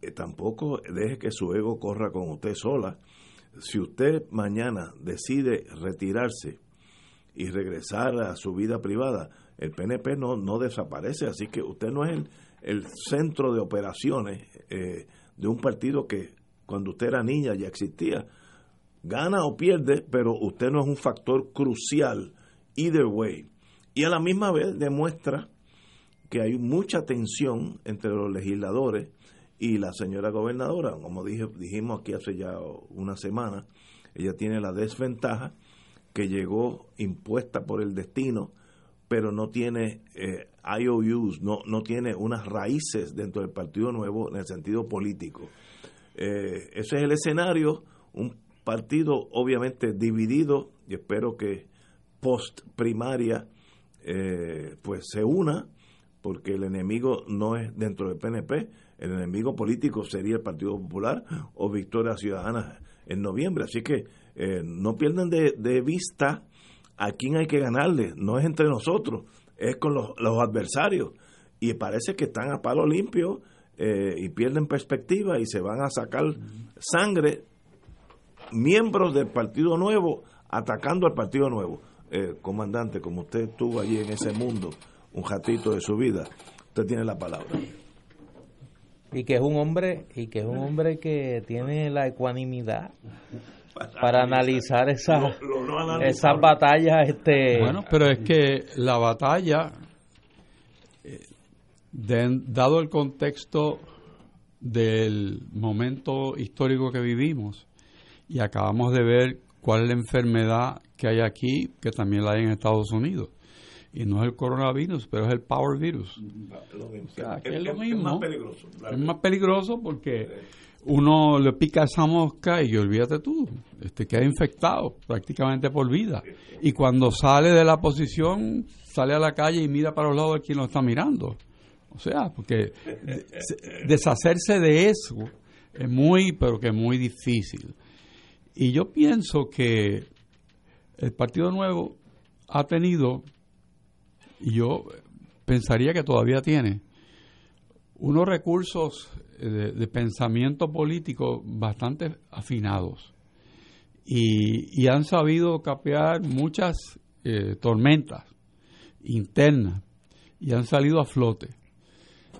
eh, tampoco deje que su ego corra con usted sola. Si usted mañana decide retirarse y regresar a su vida privada, el PNP no, no desaparece, así que usted no es el, el centro de operaciones eh, de un partido que cuando usted era niña ya existía. Gana o pierde, pero usted no es un factor crucial either way. Y a la misma vez demuestra que hay mucha tensión entre los legisladores y la señora gobernadora. Como dijimos aquí hace ya una semana, ella tiene la desventaja que llegó impuesta por el destino, pero no tiene eh, IOUs, no, no tiene unas raíces dentro del Partido Nuevo en el sentido político. Eh, ese es el escenario, un partido obviamente dividido, y espero que post primaria eh, pues se una, porque el enemigo no es dentro del PNP, el enemigo político sería el Partido Popular o Victoria Ciudadana en noviembre. Así que eh, no pierdan de, de, vista a quién hay que ganarle, no es entre nosotros, es con los, los adversarios. Y parece que están a palo limpio eh, y pierden perspectiva y se van a sacar sangre miembros del Partido Nuevo atacando al Partido Nuevo. Eh, comandante, como usted estuvo allí en ese mundo un ratito de su vida, usted tiene la palabra. Y que es un hombre y que es un hombre que tiene la ecuanimidad para, analizar esas esas batallas este bueno pero es que la batalla eh, dado el contexto del momento histórico que vivimos y acabamos de ver cuál es la enfermedad que hay aquí, que también la hay en Estados Unidos. Y no es el coronavirus, pero es el power virus. es, lo mismo. Es más peligroso. Es más peligroso porque uno le pica esa mosca y olvídate tú, este, queda infectado prácticamente por vida. Y cuando sale de la posición, sale a la calle y mira para los lados de quien lo está mirando. O sea, porque deshacerse de eso es muy, pero que muy difícil. Y yo pienso que el Partido Nuevo ha tenido, y yo pensaría que todavía tiene, unos recursos de, pensamiento político bastante afinados y, han sabido capear muchas eh, tormentas internas y han salido a flote.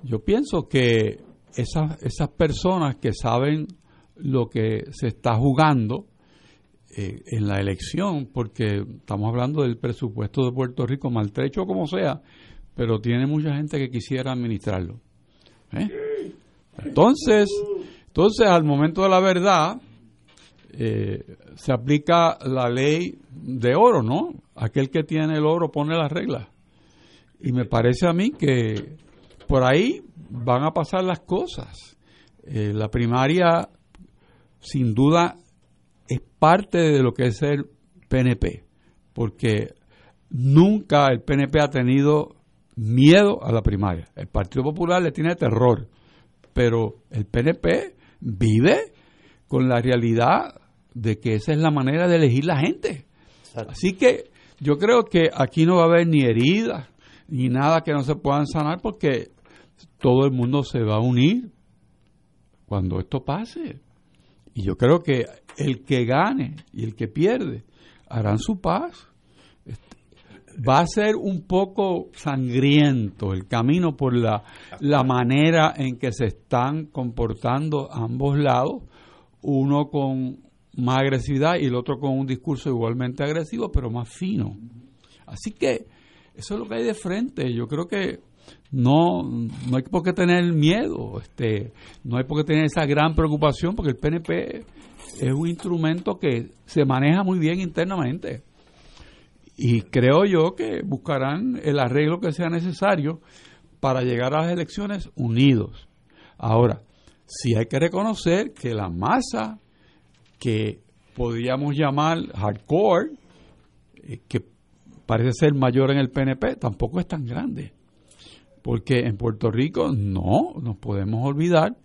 Yo pienso que esas, esas personas que saben lo que se está jugando, eh, en la elección, porque estamos hablando del presupuesto de Puerto Rico, maltrecho como sea, pero tiene mucha gente que quisiera administrarlo. ¿eh? Entonces, entonces, al momento de la verdad, eh, se aplica la ley de oro, ¿no? Aquel que tiene el oro pone las reglas. Y me parece a mí que por ahí van a pasar las cosas. la primaria, sin duda, es parte de lo que es el PNP, porque nunca el PNP ha tenido miedo a la primaria. El Partido Popular le tiene terror, pero el PNP vive con la realidad de que esa es la manera de elegir la gente. Así que yo creo que aquí no va a haber ni heridas ni nada que no se puedan sanar porque todo el mundo se va a unir cuando esto pase. Y yo creo que el que gane y el que pierde, harán su paz. Va a ser un poco sangriento el camino por la, la manera en que se están comportando ambos lados, uno con más agresividad y el otro con un discurso igualmente agresivo, pero más fino. Así que eso es lo que hay de frente. Yo creo que no, no hay por qué tener miedo, este, no hay por qué tener esa gran preocupación, porque el PNP es un instrumento que se maneja muy bien internamente. Y creo yo que buscarán el arreglo que sea necesario para llegar a las elecciones unidos. Ahora, sí hay que reconocer que la masa que podríamos llamar hardcore, eh, que parece ser mayor en el PNP, tampoco es tan grande. Porque en Puerto Rico no nos podemos olvidar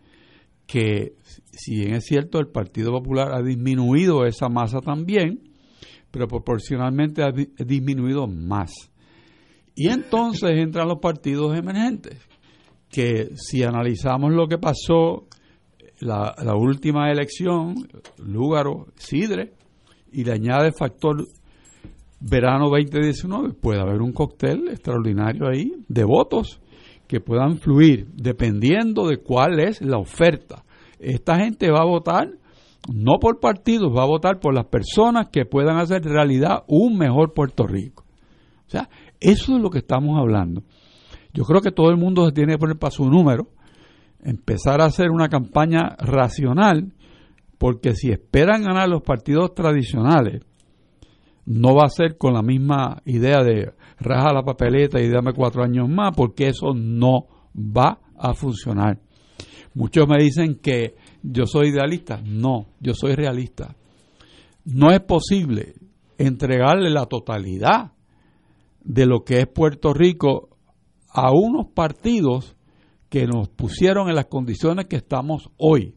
que si bien es cierto el Partido Popular ha disminuido esa masa también, pero proporcionalmente ha disminuido más. Y entonces <laughs> entran los partidos emergentes, que si analizamos lo que pasó la, la última elección, Lúgaro, Sidre, y le añade factor verano 2019, puede haber un cóctel extraordinario ahí de votos que puedan fluir dependiendo de cuál es la oferta. Esta gente va a votar no por partidos, va a votar por las personas que puedan hacer realidad un mejor Puerto Rico. O sea, eso es lo que estamos hablando. Yo creo que todo el mundo se tiene que poner para su número, empezar a hacer una campaña racional, porque si esperan ganar los partidos tradicionales, no va a ser con la misma idea de raja la papeleta y dame cuatro años más, porque eso no va a funcionar. Muchos me dicen que yo soy idealista. No, yo soy realista. No es posible entregarle la totalidad de lo que es Puerto Rico a unos partidos que nos pusieron en las condiciones que estamos hoy.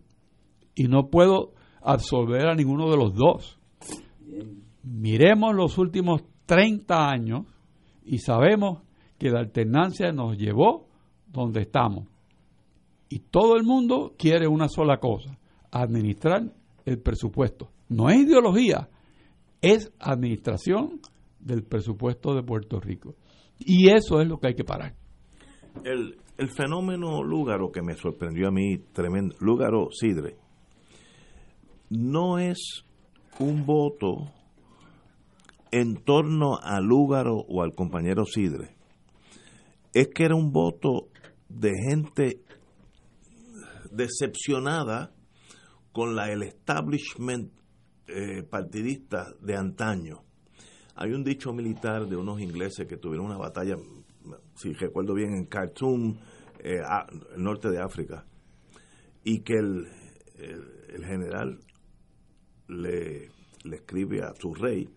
Y no puedo absolver a ninguno de los dos. Miremos los últimos 30 años y sabemos que la alternancia nos llevó donde estamos. Y todo el mundo quiere una sola cosa, administrar el presupuesto. No es ideología, es administración del presupuesto de Puerto Rico. Y eso es lo que hay que parar. El, el fenómeno Lúgaro que me sorprendió a mí, tremendo, Lúgaro Sidre, no es un voto en torno al Lúgaro o al compañero Sidre. Es que era un voto de gente decepcionada con la, el establishment eh, partidista de antaño. Hay un dicho militar de unos ingleses que tuvieron una batalla, si recuerdo bien, en Khartoum, eh, el norte de África, y que el, el, general le, le escribe a su rey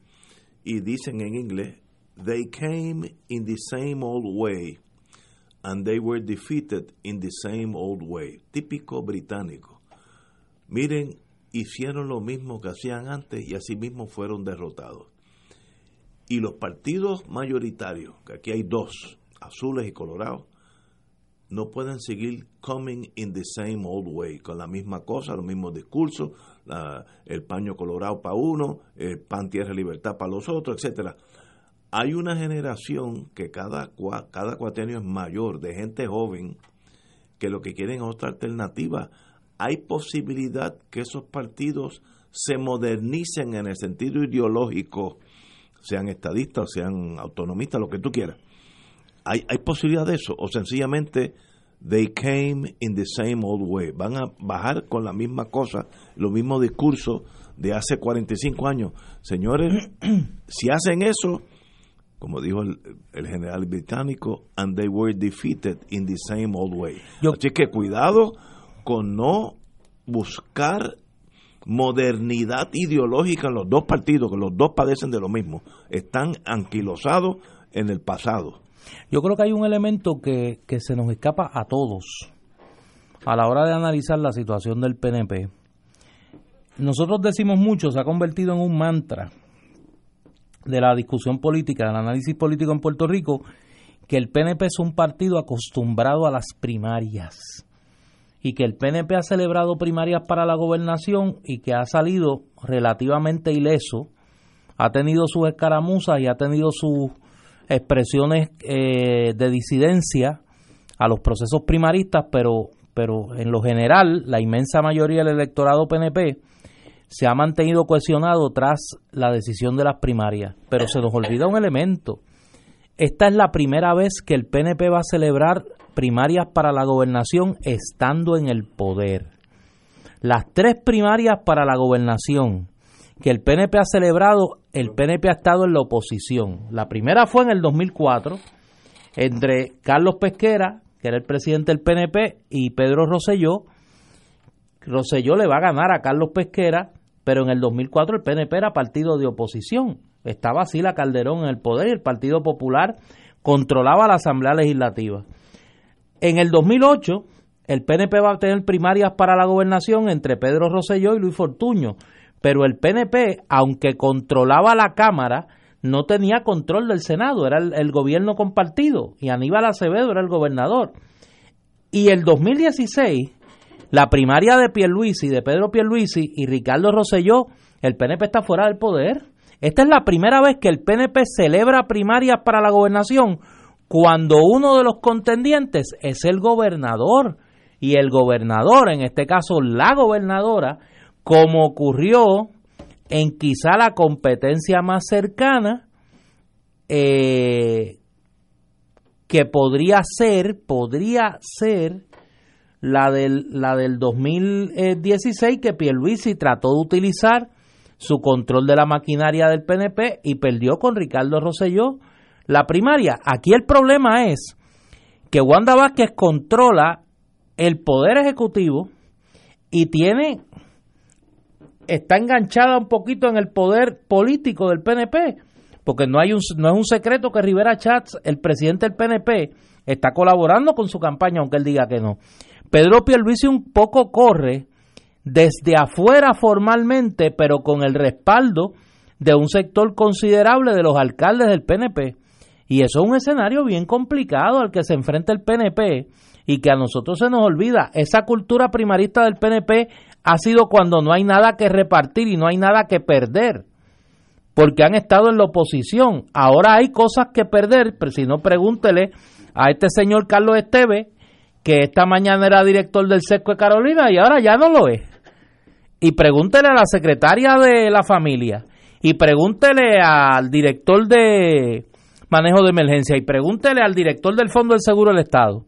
y dicen en inglés, they came in the same old way and they were defeated in the same old way. Típico británico. Miren, hicieron lo mismo que hacían antes y así mismo fueron derrotados. Y los partidos mayoritarios, que aquí hay dos, azules y colorados, no pueden seguir coming in the same old way, con la misma cosa, los mismos discursos, el paño colorado para uno, el pan tierra libertad para los otros, etcétera. Hay una generación que cada, cada cuatenio es mayor, de gente joven, que lo que quieren es otra alternativa. Hay posibilidad que esos partidos se modernicen en el sentido ideológico, sean estadistas, sean autonomistas, lo que tú quieras. ¿Hay, ¿Hay posibilidad de eso? ¿O sencillamente they came in the same old way? Van a bajar con la misma cosa, los mismos discursos de hace 45 años. Señores, <clears throat> si hacen eso, como dijo el, general británico, and they were defeated in the same old way. Así que cuidado con no buscar modernidad ideológica en los dos partidos, que los dos padecen de lo mismo. Están anquilosados en el pasado. Yo creo que hay un elemento que, que se nos escapa a todos a la hora de analizar la situación del PNP. Nosotros decimos mucho, se ha convertido en un mantra de la discusión política, del análisis político en Puerto Rico, que el PNP es un partido acostumbrado a las primarias y que el PNP ha celebrado primarias para la gobernación y que ha salido relativamente ileso ha tenido sus escaramuzas y ha tenido sus expresiones eh, de disidencia a los procesos primaristas, pero, pero en lo general la inmensa mayoría del electorado PNP se ha mantenido cohesionado tras la decisión de las primarias. Pero se nos olvida un elemento. Esta es la primera vez que el PNP va a celebrar primarias para la gobernación estando en el poder. Las tres primarias para la gobernación que el PNP ha celebrado, el PNP ha estado en la oposición. La primera fue en el 2004 entre Carlos Pesquera, que era el presidente del PNP, y Pedro Rosselló. Rosselló le va a ganar a Carlos Pesquera, pero en el 2004 el PNP era partido de oposición. Estaba así la Calderón en el poder y el Partido Popular controlaba la Asamblea Legislativa. En el 2008 el PNP va a tener primarias para la gobernación entre Pedro Rosselló y Luis Fortuño, pero el PNP, aunque controlaba la Cámara, no tenía control del Senado, era el, gobierno compartido y Aníbal Acevedo era el gobernador. Y el 2016, la primaria de Pierluisi, de Pedro Pierluisi y Ricardo Rosselló, el PNP está fuera del poder. Esta es la primera vez que el PNP celebra primarias para la gobernación cuando uno de los contendientes es el gobernador. Y el gobernador, en este caso la gobernadora, como ocurrió en quizá la competencia más cercana eh, que podría ser, podría ser la del, la del 2016 que Pierluisi trató de utilizar su control de la maquinaria del PNP y perdió con Ricardo Rosselló la primaria. Aquí el problema es que Wanda Vázquez controla el poder ejecutivo y tiene está enganchada un poquito en el poder político del PNP, porque no hay un, no es un secreto que Rivera Chats, el presidente del PNP, está colaborando con su campaña, aunque él diga que no. Pedro Pierluisi un poco corre desde afuera formalmente, pero con el respaldo de un sector considerable de los alcaldes del PNP. Y eso es un escenario bien complicado al que se enfrenta el PNP y que a nosotros se nos olvida. Esa cultura primarista del PNP ha sido cuando no hay nada que repartir y no hay nada que perder, porque han estado en la oposición. Ahora hay cosas que perder, pero si no, pregúntele a este señor Carlos Esteve, que esta mañana era director del SESCO de Carolina y ahora ya no lo es. Y pregúntele a la secretaria de la familia, y pregúntele al director de manejo de emergencia, y pregúntele al director del Fondo del Seguro del Estado.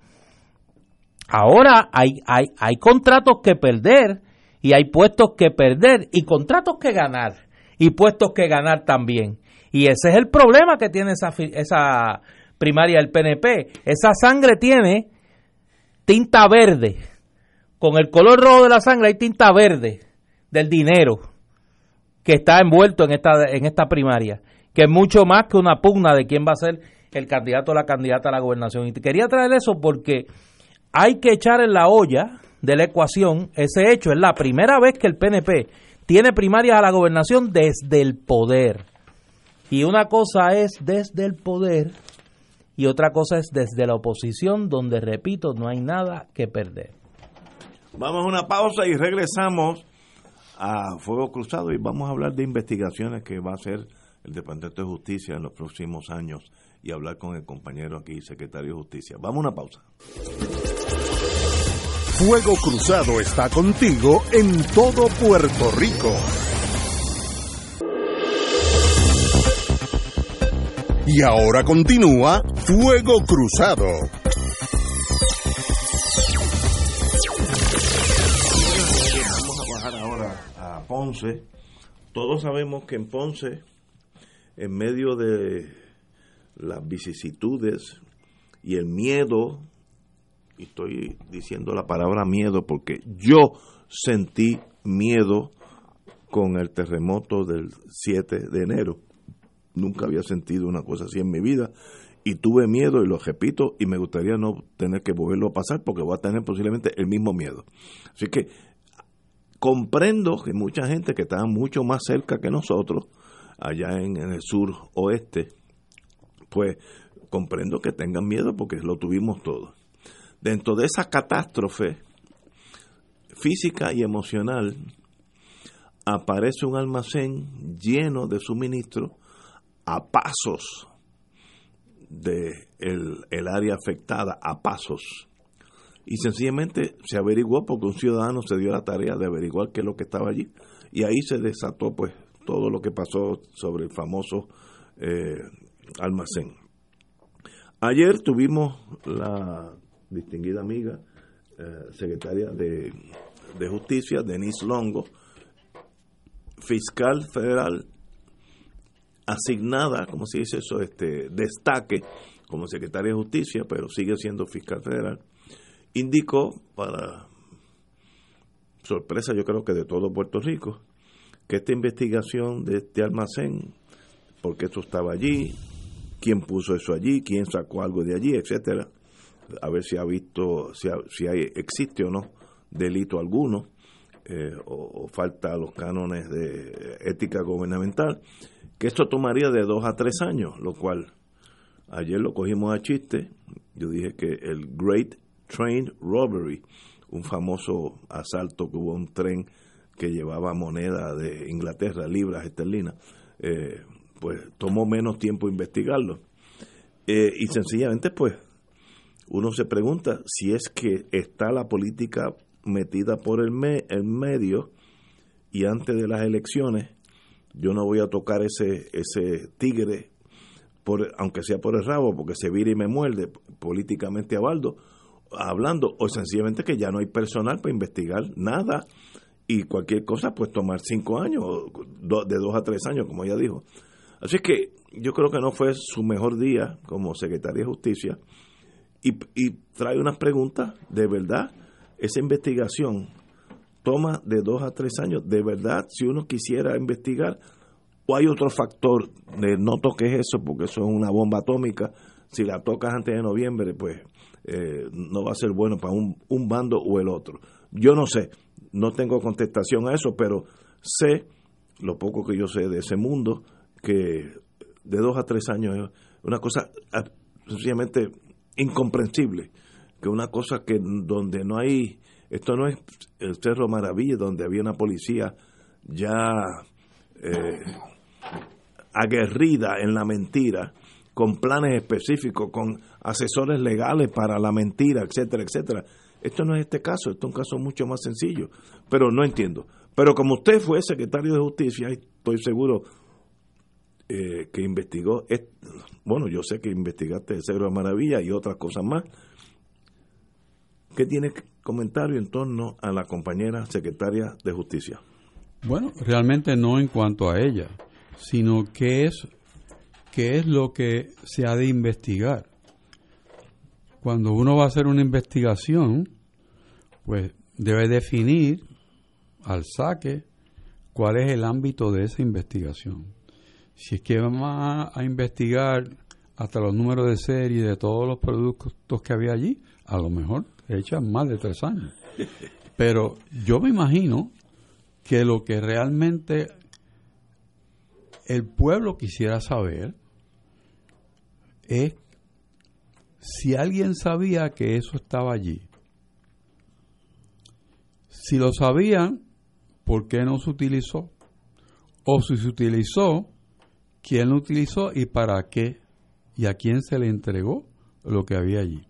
Ahora hay, hay, hay contratos que perder y hay puestos que perder y contratos que ganar y puestos que ganar también. Y ese es el problema que tiene esa, esa primaria del PNP. Esa sangre tiene tinta verde. Con el color rojo de la sangre hay tinta verde del dinero que está envuelto en esta, en esta primaria, que es mucho más que una pugna de quién va a ser el candidato o la candidata a la gobernación. Y te quería traer eso porque hay que echar en la olla de la ecuación ese hecho. Es la primera vez que el PNP tiene primarias a la gobernación desde el poder. Y una cosa es desde el poder y otra cosa es desde la oposición, donde, repito, no hay nada que perder. Vamos a una pausa y regresamos a Fuego Cruzado y vamos a hablar de investigaciones que va a hacer el Departamento de Justicia en los próximos años y hablar con el compañero aquí, secretario de Justicia. Vamos a una pausa. Fuego Cruzado está contigo en todo Puerto Rico. Y ahora continúa Fuego Cruzado. Vamos a bajar ahora a Ponce. Todos sabemos que en Ponce, en medio de las vicisitudes y el miedo y estoy diciendo la palabra miedo porque yo sentí miedo con el terremoto del 7 de enero. Nunca había sentido una cosa así en mi vida y tuve miedo y lo repito y me gustaría no tener que volverlo a pasar porque voy a tener posiblemente el mismo miedo. Así que comprendo que mucha gente que está mucho más cerca que nosotros, allá en, en el sur oeste, pues comprendo que tengan miedo porque lo tuvimos todos dentro de esa catástrofe física y emocional aparece un almacén lleno de suministros a pasos de el, área afectada, a pasos. Y sencillamente se averiguó porque un ciudadano se dio la tarea de averiguar qué es lo que estaba allí. Y ahí se desató pues todo lo que pasó sobre el famoso eh, almacén. Ayer tuvimos la distinguida amiga, eh, secretaria de Justicia, Denise Longo, fiscal federal asignada, como se dice eso, este destaque como secretaria de justicia, pero sigue siendo fiscal federal, indicó para sorpresa yo creo que de todo Puerto Rico, que esta investigación de este almacén, porque esto estaba allí, quién puso eso allí, quién sacó algo de allí, etcétera, a ver si ha visto si, si hay, existe o no delito alguno eh, o, falta los cánones de ética gubernamental, que esto tomaría de dos a tres años, lo cual ayer lo cogimos a chiste, yo dije que el Great Train Robbery, un famoso asalto que hubo un tren que llevaba moneda de Inglaterra, libras esterlinas, eh, pues tomó menos tiempo investigarlo. Eh, y sencillamente, pues, uno se pregunta si es que está la política metida por el, el medio y antes de las elecciones yo no voy a tocar ese ese tigre por, aunque sea por el rabo porque se vira y me muerde políticamente a Baldo hablando o sencillamente que ya no hay personal para investigar nada. Y cualquier cosa pues tomar cinco años de dos a tres años como ella dijo. Así que yo creo que no fue su mejor día como secretaria de justicia. Y, y trae unas preguntas de verdad esa investigación toma de dos a tres años. De verdad, si uno quisiera investigar, o hay otro factor de no toques eso, porque eso es una bomba atómica, si la tocas antes de noviembre, pues eh, no va a ser bueno para un, un bando o el otro. Yo no sé, no tengo contestación a eso, pero sé, lo poco que yo sé de ese mundo, que de dos a tres años es una cosa ah, sencillamente incomprensible que una cosa que donde no hay, esto no es el Cerro Maravilla, donde había una policía ya eh, aguerrida en la mentira, con planes específicos, con asesores legales para la mentira, etcétera, etcétera. Esto no es este caso, esto es un caso mucho más sencillo, pero no entiendo. Pero como usted fue secretario de justicia, estoy seguro eh, que investigó, bueno, yo sé que investigaste el Cerro Maravilla y otras cosas más, ¿Qué tiene comentario en torno a la compañera secretaria de Justicia? Bueno, realmente no en cuanto a ella, sino qué es, qué es lo que se ha de investigar. Cuando uno va a hacer una investigación, pues debe definir al saque cuál es el ámbito de esa investigación. Si es que vamos a, investigar hasta los números de serie de todos los productos que había allí, a lo mejor echan más de tres años. Pero yo me imagino que lo que realmente el pueblo quisiera saber es si alguien sabía que eso estaba allí. Si lo sabían, ¿por qué no se utilizó? O si se utilizó, ¿quién lo utilizó y para qué? ¿Y a quién se le entregó lo que había allí?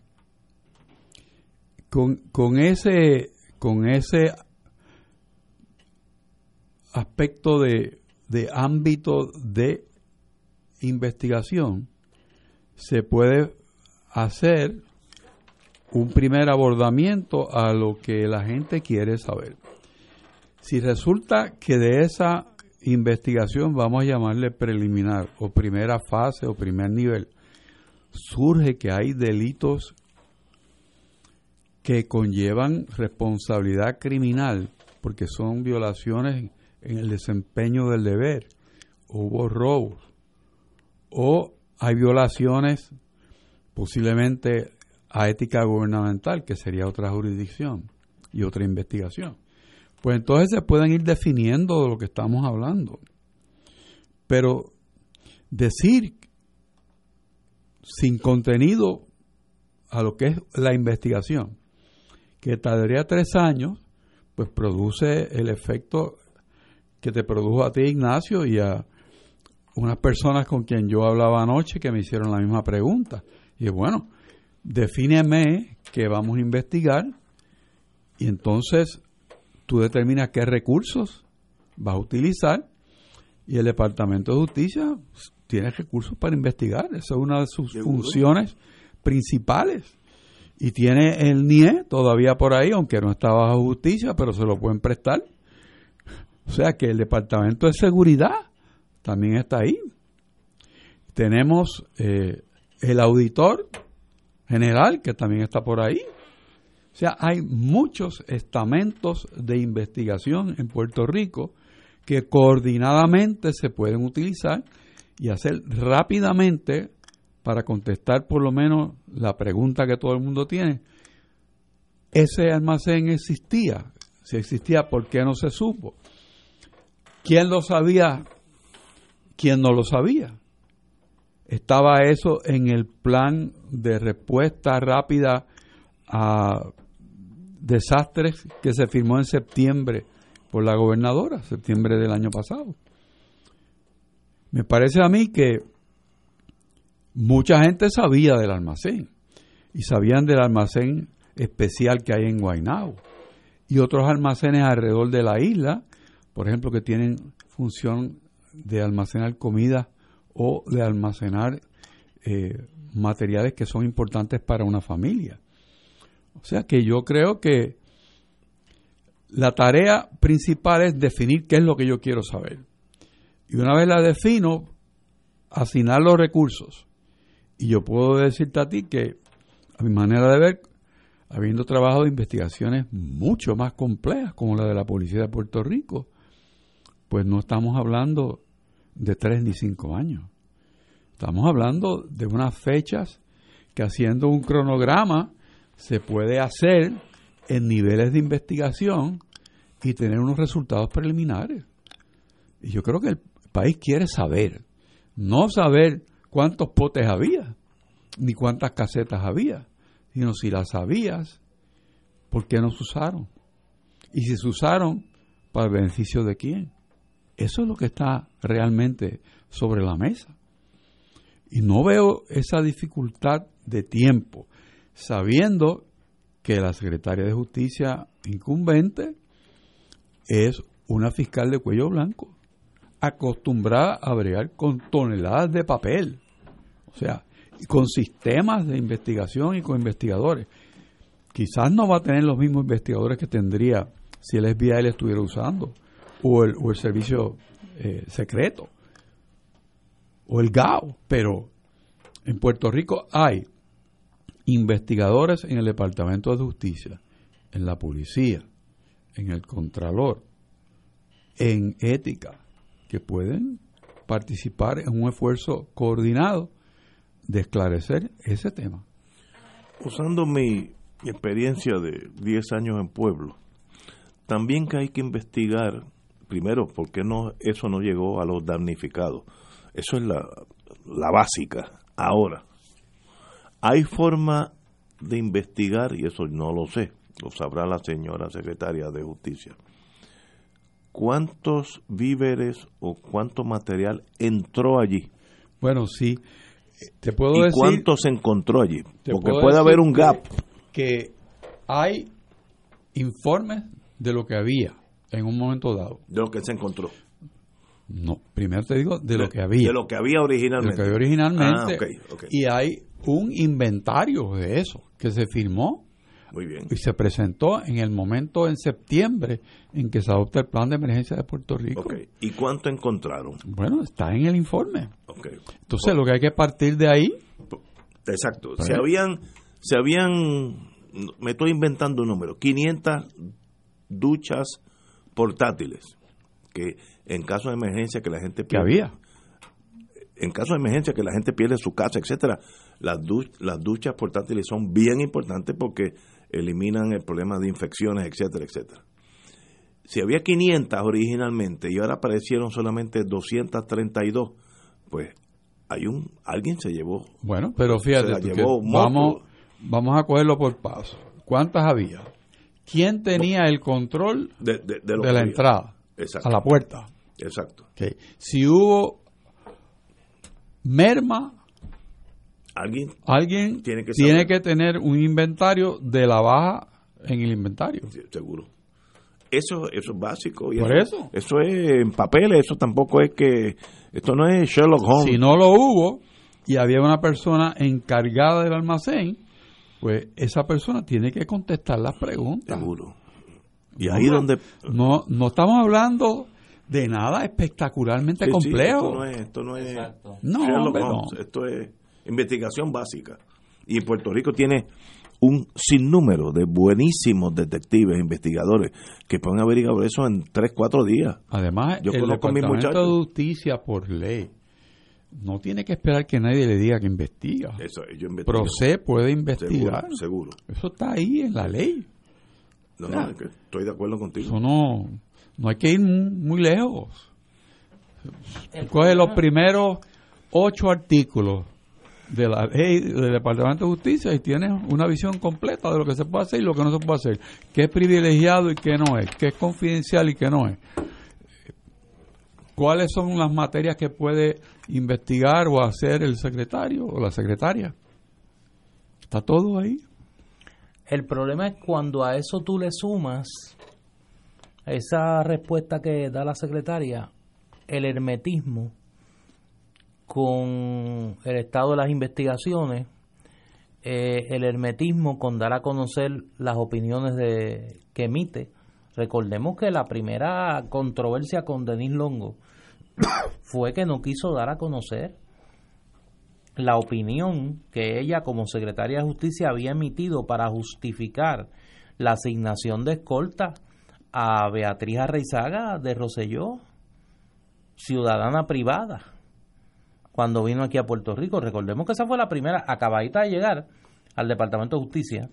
Con, con ese con ese aspecto de, de ámbito de investigación se puede hacer un primer abordamiento a lo que la gente quiere saber. Si resulta que de esa investigación, vamos a llamarle preliminar o primera fase o primer nivel, surge que hay delitos que conllevan responsabilidad criminal porque son violaciones en el desempeño del deber, hubo robos, o hay violaciones posiblemente a ética gubernamental, que sería otra jurisdicción y otra investigación. Pues entonces se pueden ir definiendo de lo que estamos hablando. Pero decir sin contenido a lo que es la investigación, que tardaría tres años, pues produce el efecto que te produjo a ti, Ignacio, y a unas personas con quien yo hablaba anoche que me hicieron la misma pregunta. Y bueno, defíneme que vamos a investigar y entonces tú determinas qué recursos vas a utilizar y el Departamento de Justicia tiene recursos para investigar. Esa es una de sus funciones principales. Y tiene el NIE todavía por ahí, aunque no está bajo justicia, pero se lo pueden prestar. O sea que el Departamento de Seguridad también está ahí. Tenemos eh, el auditor general, que también está por ahí. O sea, hay muchos estamentos de investigación en Puerto Rico que coordinadamente se pueden utilizar y hacer rápidamente para contestar por lo menos la pregunta que todo el mundo tiene. Ese almacén existía. Si existía, ¿por qué no se supo? ¿Quién lo sabía? ¿Quién no lo sabía? Estaba eso en el plan de respuesta rápida a desastres que se firmó en septiembre por la gobernadora, septiembre del año pasado. Me parece a mí que mucha gente sabía del almacén y sabían del almacén especial que hay en Guaynabo y otros almacenes alrededor de la isla, por ejemplo, que tienen función de almacenar comida o de almacenar eh, materiales que son importantes para una familia. O sea que yo creo que la tarea principal es definir qué es lo que yo quiero saber. Y una vez la defino, asignar los recursos. Y yo puedo decirte a ti que, a mi manera de ver, habiendo trabajado investigaciones mucho más complejas, como la de la Policía de Puerto Rico, pues no estamos hablando de tres ni cinco años. Estamos hablando de unas fechas que haciendo un cronograma se puede hacer en niveles de investigación y tener unos resultados preliminares. Y yo creo que el país quiere saber, no saber cuántos potes había, ni cuántas casetas había, sino si las sabías, ¿por qué no se usaron? Y si se usaron, ¿para el beneficio de quién? Eso es lo que está realmente sobre la mesa. Y no veo esa dificultad de tiempo, sabiendo que la secretaria de Justicia incumbente es una fiscal de cuello blanco, acostumbrada a bregar con toneladas de papel, o sea, con sistemas de investigación y con investigadores. Quizás no va a tener los mismos investigadores que tendría si el FBI le estuviera usando, o el, o el servicio eh, secreto, o el GAO, pero en Puerto Rico hay investigadores en el Departamento de Justicia, en la policía, en el Contralor, en ética, que pueden participar en un esfuerzo coordinado de esclarecer ese tema. Usando mi experiencia de 10 años en pueblo, también que hay que investigar, primero, por qué no, eso no llegó a los damnificados. Eso es la, la básica. Ahora, hay forma de investigar, y eso no lo sé, lo sabrá la señora secretaria de Justicia, cuántos víveres o cuánto material entró allí. Bueno, sí. Te puedo ¿Y decir. cuánto se encontró allí? Porque puede haber un que- gap. Que hay informes de lo que había en un momento dado. De lo que se encontró. No, primero te digo de lo que había. De lo que había de lo originalmente. que había originalmente. Ah, ok, ok. Y hay un inventario de eso que se firmó Muy bien. y se presentó en el momento en septiembre en que se adopta el plan de emergencia de Puerto Rico. ¿Y cuánto encontraron? Bueno, está en el informe. Entonces, lo que hay que partir de ahí, Exacto. Se habían, se habían, me estoy inventando un número, 500 duchas portátiles que en caso de emergencia que la gente que pierde, había. en caso de emergencia que la gente pierde su casa, etcétera, las, du- las duchas portátiles son bien importantes porque eliminan el problema de infecciones, etcétera, etcétera. Si había 500 originalmente y ahora aparecieron solamente 232, pues hay un alguien se llevó Bueno, pero fíjate, tú llevó vamos, vamos a cogerlo por paso. ¿Cuántas había? ¿Quién tenía el control de, de- la entrada? Exacto. a la puerta. Exacto. Ok. Si hubo merma, Alguien alguien Tiene que tiene que tener un inventario de la baja en el inventario. Sí, seguro. Eso, eso es básico. y Por eso. Eso es en papeles, eso tampoco es que... Esto no es Sherlock Holmes. Si no lo hubo y había una persona encargada del almacén, pues esa persona tiene que contestar las preguntas. Seguro. Y ahí donde... No, no estamos hablando de nada espectacularmente Sí, sí, complejo. esto no es, esto no es No, hombre, esto es investigación básica. Y Puerto Rico tiene un sinnúmero de buenísimos detectives, investigadores, que pueden averiguar eso en 3, 4 días. Además, Yo el conozco a mis Departamento de Justicia, por ley, no tiene que esperar que nadie le diga que investiga. Eso, yo. Procé puede investigar. seguro. Eso está ahí en la ley. No, no, es que estoy de acuerdo contigo. Eso no, no hay que ir mu- muy lejos. Coge los primeros ocho artículos de la ley del Departamento de Justicia y tienes una visión completa de lo que se puede hacer y lo que no se puede hacer. Qué es privilegiado y qué no es. Qué es confidencial y qué no es. ¿Cuáles son las materias que puede investigar o hacer el secretario o la secretaria? Está todo ahí. El problema es cuando a eso tú le sumas esa respuesta que da la secretaria, el hermetismo con el estado de las investigaciones, eh, el hermetismo con dar a conocer las opiniones de, que emite. Recordemos que la primera controversia con Denis Longo <coughs> fue que no quiso dar a conocer la opinión que ella como secretaria de justicia había emitido para justificar la asignación de escolta a Beatriz Arreizaga de Roselló, ciudadana privada, cuando vino aquí a Puerto Rico. Recordemos que esa fue la primera, acabadita de llegar al Departamento de Justicia.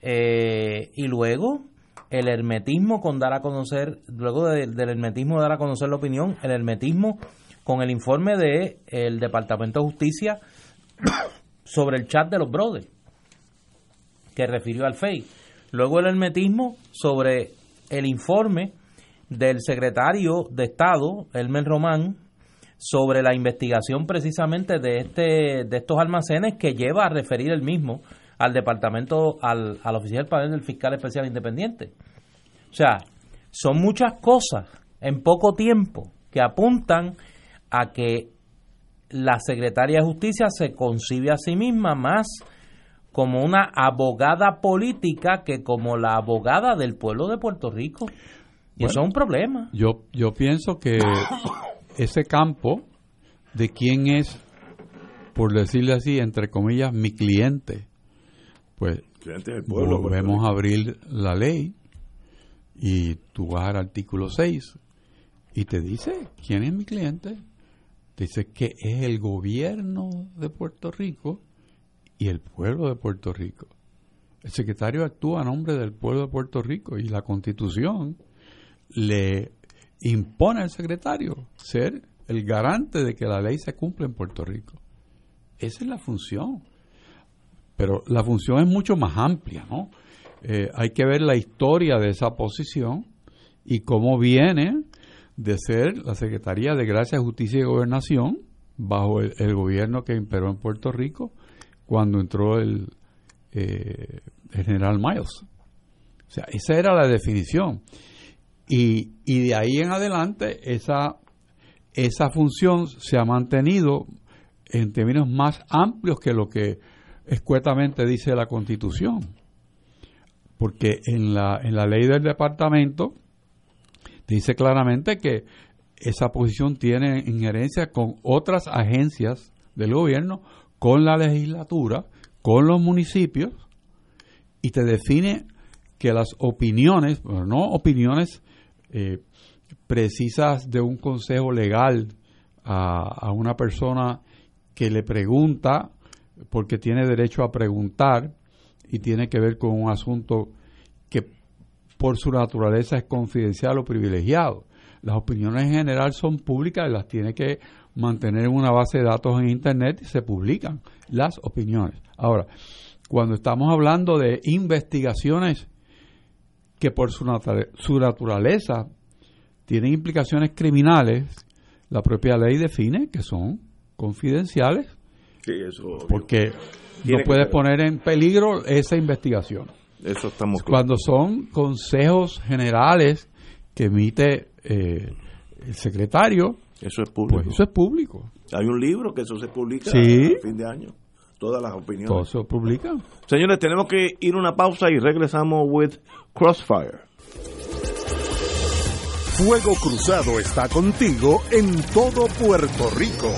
Eh, y luego el hermetismo con dar a conocer, luego de- del hermetismo dar a conocer la opinión, el hermetismo con el informe de el Departamento de Justicia <coughs> sobre el chat de los brothers que refirió al FEI. Luego el hermetismo sobre el informe del secretario de Estado, Elmer Román, sobre la investigación precisamente de este de estos almacenes que lleva a referir el mismo al departamento al, al oficial panel del fiscal especial independiente. O sea, son muchas cosas en poco tiempo que apuntan a que la secretaria de justicia se concibe a sí misma más como una abogada política que como la abogada del pueblo de Puerto Rico. Y eso es un problema. Yo, yo pienso que ese campo de quién es, por decirle así, entre comillas, mi cliente, pues Cliente del pueblo. pues, volvemos a abrir la ley y tú vas al artículo 6 y te dice quién es mi cliente. Te dice que es el gobierno de Puerto Rico y el pueblo de Puerto Rico. El secretario actúa a nombre del pueblo de Puerto Rico y la constitución le impone al secretario ser el garante de que la ley se cumple en Puerto Rico. Esa es la función. Pero la función es mucho más amplia, ¿no? Eh, hay que ver la historia de esa posición y cómo viene de ser la Secretaría de Gracia, Justicia y Gobernación bajo el, el gobierno que imperó en Puerto Rico cuando entró el, eh, el general Miles. O sea, esa era la definición. Y, y de ahí en adelante esa, esa función se ha mantenido en términos más amplios que lo que escuetamente dice la Constitución. Porque en la, en la ley del departamento dice claramente que esa posición tiene injerencia con otras agencias del gobierno, con la legislatura, con los municipios, y te define que las opiniones, bueno, no opiniones eh, precisas de un consejo legal a, a una persona que le pregunta, porque tiene derecho a preguntar y tiene que ver con un asunto que por su naturaleza es confidencial o privilegiado. Las opiniones en general son públicas y las tiene que mantener en una base de datos en Internet y se publican las opiniones. Ahora, cuando estamos hablando de investigaciones que por su, natura- su naturaleza tienen implicaciones criminales, la propia ley define que son confidenciales Sí, eso. porque no puedes poner en peligro esa investigación. Eso estamos. Cuando son consejos generales que emite eh, el secretario, Eso es público. pues eso es público. Hay un libro que eso se publica Sí. a fin de año. Todas las opiniones. Todo se publica. Señores, tenemos que ir una pausa y regresamos with Crossfire. Fuego Cruzado está contigo en todo Puerto Rico.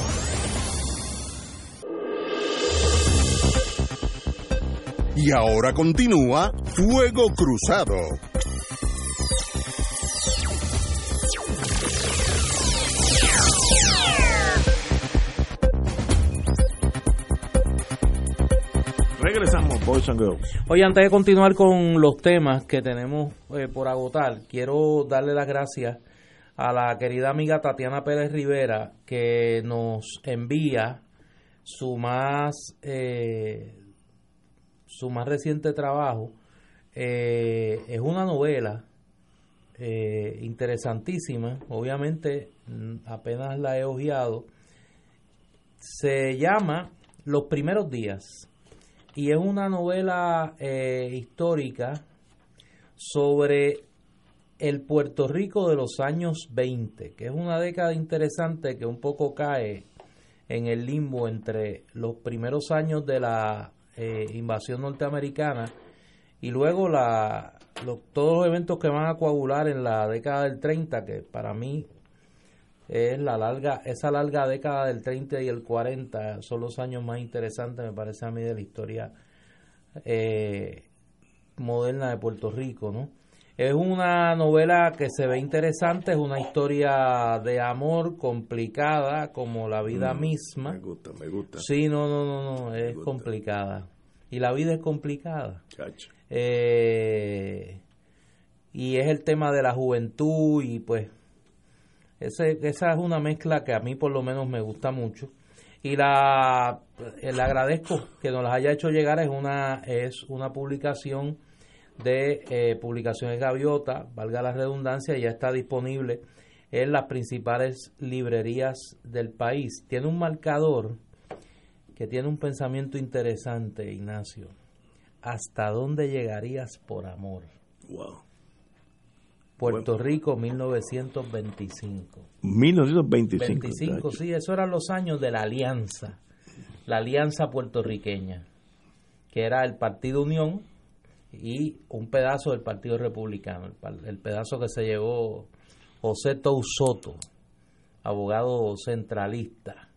Y ahora continúa Fuego Cruzado. Regresamos, Boys and Girls. Oye, antes de continuar con los temas que tenemos eh, por agotar, quiero darle las gracias a la querida amiga Tatiana Pérez Rivera que nos envía su más eh, su más reciente trabajo. Eh, es una novela interesantísima, obviamente mm, apenas la he hojeado. Se llama Los primeros días y es una novela eh, histórica sobre el Puerto Rico de los años 20, que es una década interesante que un poco cae en el limbo entre los primeros años de la eh, invasión norteamericana y luego la, todos los eventos que van a coagular en la década del 30, que para mí es la larga, esa larga década del 30 y el 40 son los años más interesantes, me parece a mí, de la historia eh, moderna de Puerto Rico, ¿no? Es una novela que se ve interesante, es una historia de amor complicada como la vida misma. Me gusta, me gusta. Sí, no, no, no, no, es complicada. Y la vida es complicada. Eh, y es el tema de la juventud y pues ese, esa es una mezcla que a mí por lo menos me gusta mucho. Y la le agradezco que nos las haya hecho llegar. Es una es una publicación de eh, publicaciones gaviota valga la redundancia ya está disponible en las principales librerías del país. Tiene un marcador que tiene un pensamiento interesante Ignacio. Hasta dónde llegarías por amor Wow. Puerto Rico 1925 1925. 25, chacho. sí, eso eran los años de la alianza, la alianza puertorriqueña, que era el Partido Unión y un pedazo del Partido Republicano, el pedazo que se llevó José Tousoto, abogado centralista,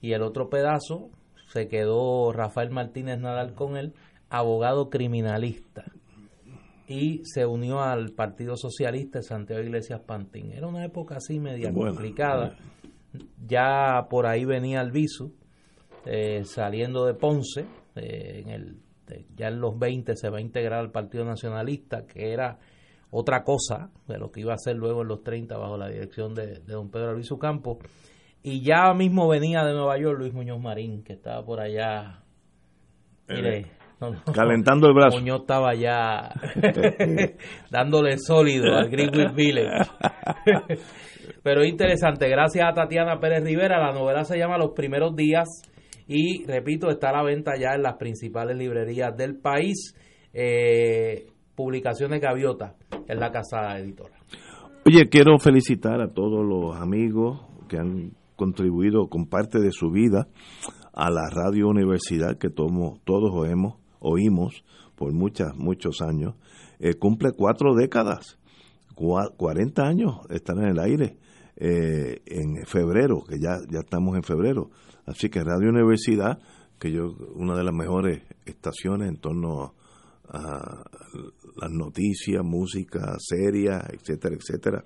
y el otro pedazo se quedó Rafael Martínez Nadal con él, abogado criminalista y se unió al Partido Socialista de Santiago Iglesias Pantín. Era una época así media Bueno, complicada. Ya por ahí venía Albizu, eh, saliendo de Ponce, eh, en el, eh, ya en los 20 se va a integrar al Partido Nacionalista, que era otra cosa de lo que iba a ser luego en los 30 bajo la dirección de, de don Pedro Albizu Campos. Y ya mismo venía de Nueva York Luis Muñoz Marín, que estaba por allá. Mire, no, no. Calentando el brazo. Muñoz estaba ya <laughs> dándole sólido al Greenwich Village. <laughs> Pero es interesante, gracias a Tatiana Pérez Rivera, la novela se llama Los primeros días y repito, está a la venta ya en las principales librerías del país. Eh, publicaciones Gaviota en la casa editora. Oye, quiero felicitar a todos los amigos que han contribuido con parte de su vida a la radio universidad que tomo, todos oímos, oímos por muchas, muchos años. Eh, cumple cuatro décadas, cua- 40 años están en el aire eh, en febrero, que ya, ya estamos en febrero. Así que Radio Universidad, que yo, una de las mejores estaciones en torno a las noticias, música seria, etcétera, etcétera.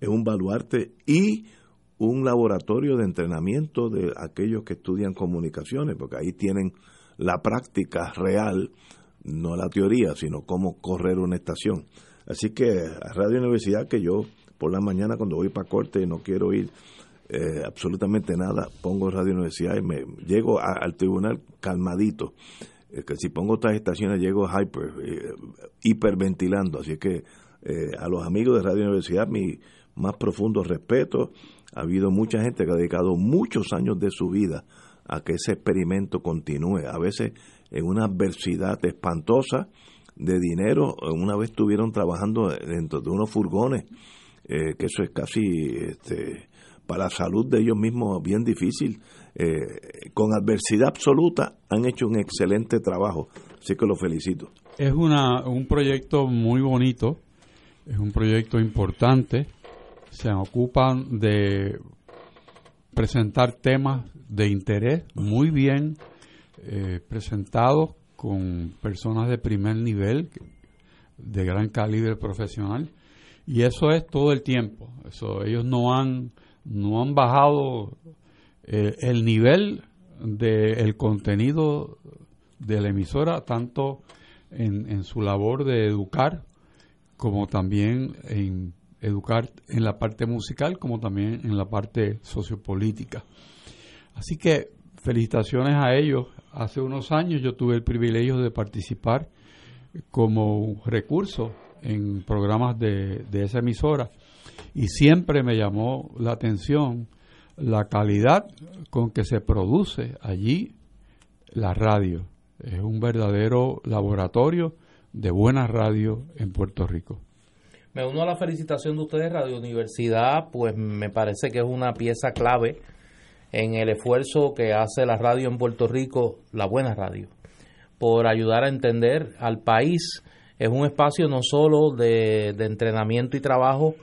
Es un baluarte y un laboratorio de entrenamiento de aquellos que estudian comunicaciones, porque ahí tienen la práctica real, no la teoría, sino cómo correr una estación. Así que a Radio Universidad, que yo por la mañana cuando voy para corte y no quiero ir eh, absolutamente nada, pongo Radio Universidad y me llego al tribunal calmadito. Que si pongo otras estaciones llego hyper, eh, hiperventilando, así que Eh, a los amigos de Radio Universidad, mi más profundo respeto. Ha habido mucha gente que ha dedicado muchos años de su vida a que ese experimento continúe. A veces en una adversidad espantosa de dinero, una vez estuvieron trabajando dentro de unos furgones, eh, que eso es casi este, para la salud de ellos mismos bien difícil. Eh, con adversidad absoluta han hecho un excelente trabajo, así que los felicito. Es una, un proyecto muy bonito, es un proyecto importante, se ocupan de presentar temas de interés muy bien eh, presentados con personas de primer nivel, de gran calibre profesional, y eso es todo el tiempo. Eso, ellos no han, no han bajado eh, el nivel del contenido de la emisora, tanto en, en su labor de educar como también en educar en la parte musical como también en la parte sociopolítica. Así que felicitaciones a ellos. Hace unos años yo tuve el privilegio de participar como recurso en programas de, de esa emisora y siempre me llamó la atención la calidad con que se produce allí la radio. Es un verdadero laboratorio de buena radio en Puerto Rico. Me uno a la felicitación de ustedes, Radio Universidad, pues me parece que es una pieza clave en el esfuerzo que hace la radio en Puerto Rico, la buena radio, por ayudar a entender al país. Es un espacio no solo de, de entrenamiento y trabajo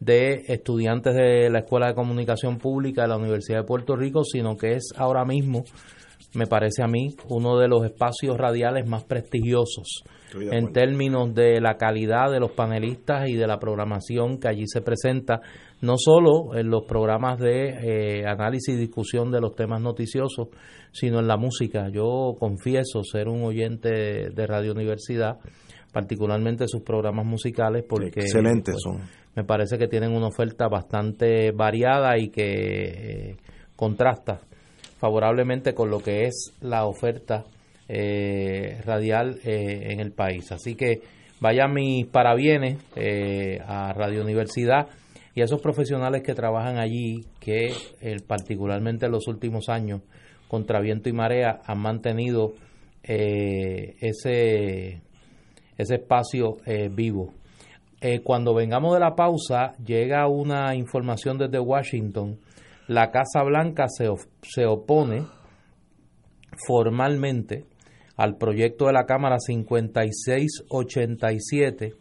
de estudiantes de la Escuela de Comunicación Pública de la Universidad de Puerto Rico, sino que es ahora mismo, me parece a mí, uno de los espacios radiales más prestigiosos en términos de la calidad de los panelistas y de la programación que allí se presenta, no solo en los programas de eh, análisis y discusión de los temas noticiosos, sino en la música. Yo confieso ser un oyente de Radio Universidad, particularmente sus programas musicales, porque excelentes pues, son. Me parece que tienen una oferta bastante variada y que eh, contrasta favorablemente con lo que es la oferta eh, radial eh, en el país. Así que vaya mis parabienes eh, a Radio Universidad y a esos profesionales que trabajan allí, que particularmente en los últimos años, contra viento y marea, han mantenido ese, ese espacio vivo. cuando vengamos de la pausa, llega una información desde Washington. La Casa Blanca se, se opone formalmente al proyecto de la Cámara 5687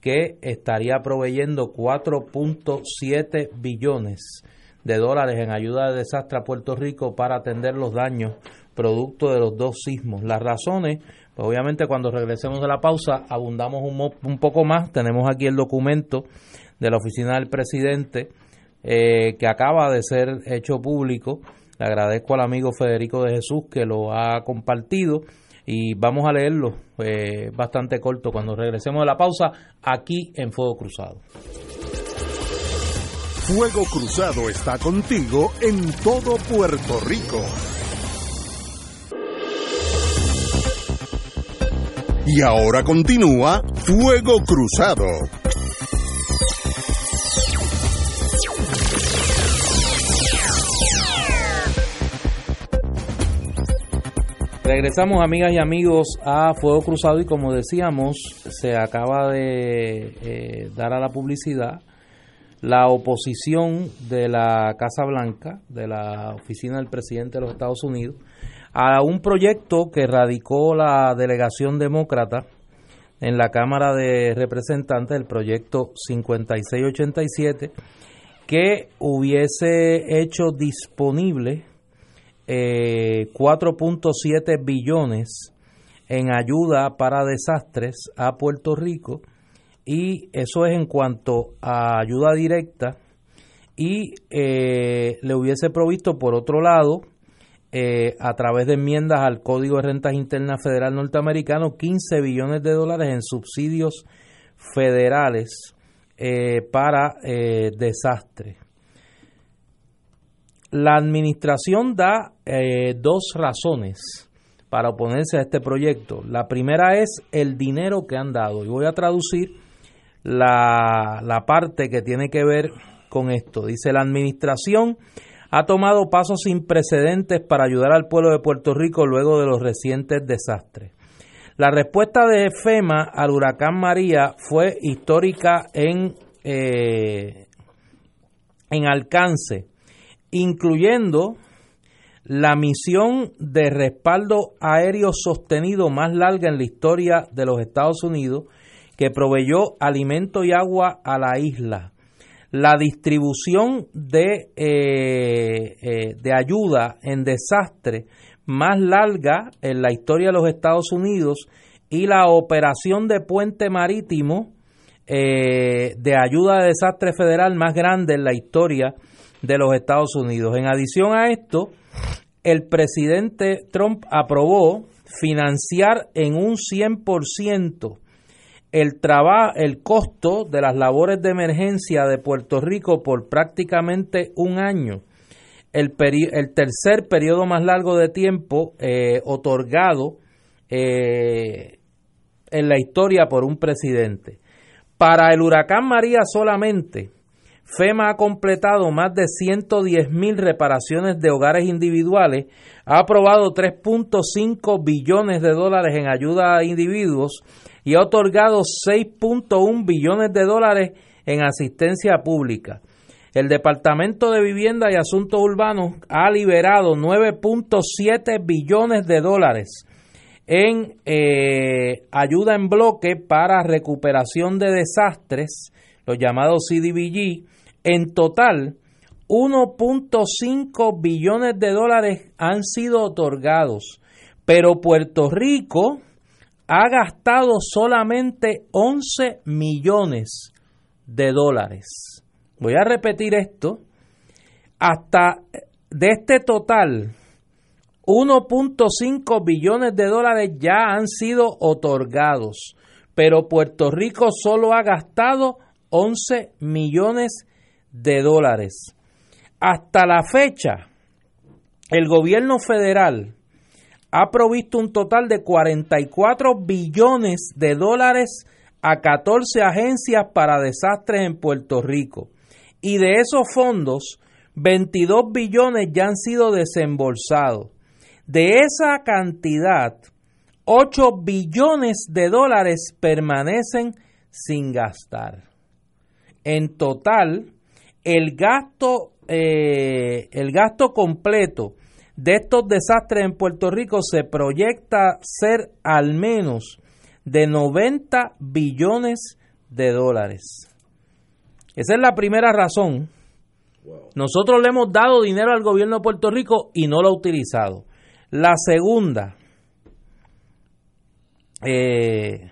que estaría proveyendo 4.7 billones de dólares en ayuda de desastre a Puerto Rico para atender los daños producto de los dos sismos. Las razones, pues obviamente cuando regresemos de la pausa abundamos un, un poco más. Tenemos aquí el documento de la oficina del presidente eh, que acaba de ser hecho público. Le agradezco al amigo Federico de Jesús que lo ha compartido y vamos a leerlo eh, bastante corto cuando regresemos de la pausa aquí en Fuego Cruzado. Fuego Cruzado está contigo en todo Puerto Rico. Y ahora continúa Fuego Cruzado. Regresamos amigas y amigos a Fuego Cruzado y como decíamos, se acaba de eh, dar a la publicidad la oposición de la Casa Blanca, de la oficina del presidente de los Estados Unidos, a un proyecto que radicó la delegación demócrata en la Cámara de Representantes, el proyecto 5687, que hubiese hecho disponible 4.7 eh, billones en ayuda para desastres a Puerto Rico y eso es en cuanto a ayuda directa y eh, le hubiese provisto por otro lado eh, a través de enmiendas al Código de Rentas Internas Federal Norteamericano 15 billones de dólares en subsidios federales para desastres. La administración da eh, dos razones para oponerse a este proyecto. La primera es el dinero que han dado. Y voy a traducir la, la parte que tiene que ver con esto. Dice, la administración ha tomado pasos sin precedentes para ayudar al pueblo de Puerto Rico luego de los recientes desastres. La respuesta de FEMA al huracán María fue histórica en, eh, en alcance, incluyendo la misión de respaldo aéreo sostenido más larga en la historia de los Estados Unidos, que proveyó alimento y agua a la isla. La distribución de, eh, eh, de ayuda en desastre más larga en la historia de los Estados Unidos y la operación de puente marítimo eh, de ayuda de desastre federal más grande en la historia de los Estados Unidos. En adición a esto, el presidente Trump aprobó financiar en un 100% el, el costo de las labores de emergencia de Puerto Rico por prácticamente un año, el, el tercer periodo más largo de tiempo eh, otorgado eh, en la historia por un presidente. Para el huracán María solamente, FEMA ha completado más de 110 mil reparaciones de hogares individuales, ha aprobado 3.5 billones de dólares en ayuda a individuos y ha otorgado 6.1 billones de dólares en asistencia pública. El Departamento de Vivienda y Asuntos Urbanos ha liberado 9.7 billones de dólares en eh, ayuda en bloque para recuperación de desastres, los llamados CDBG. En total, 1.5 billones de dólares han sido otorgados, pero Puerto Rico ha gastado solamente 11 millones de dólares. Voy a repetir esto. Hasta de este total, 1.5 billones de dólares ya han sido otorgados, pero Puerto Rico solo ha gastado 11 millones de dólares. Hasta la fecha, el gobierno federal ha provisto un total de 44 billones de dólares a 14 agencias para desastres en Puerto Rico. Y de esos fondos, 22 billones ya han sido desembolsados. De esa cantidad, 8 billones de dólares permanecen sin gastar. En total, el gasto, eh, el gasto completo de estos desastres en Puerto Rico se proyecta ser al menos de 90 billones de dólares. Esa es la primera razón. Nosotros le hemos dado dinero al gobierno de Puerto Rico y no lo ha utilizado. La segunda, eh,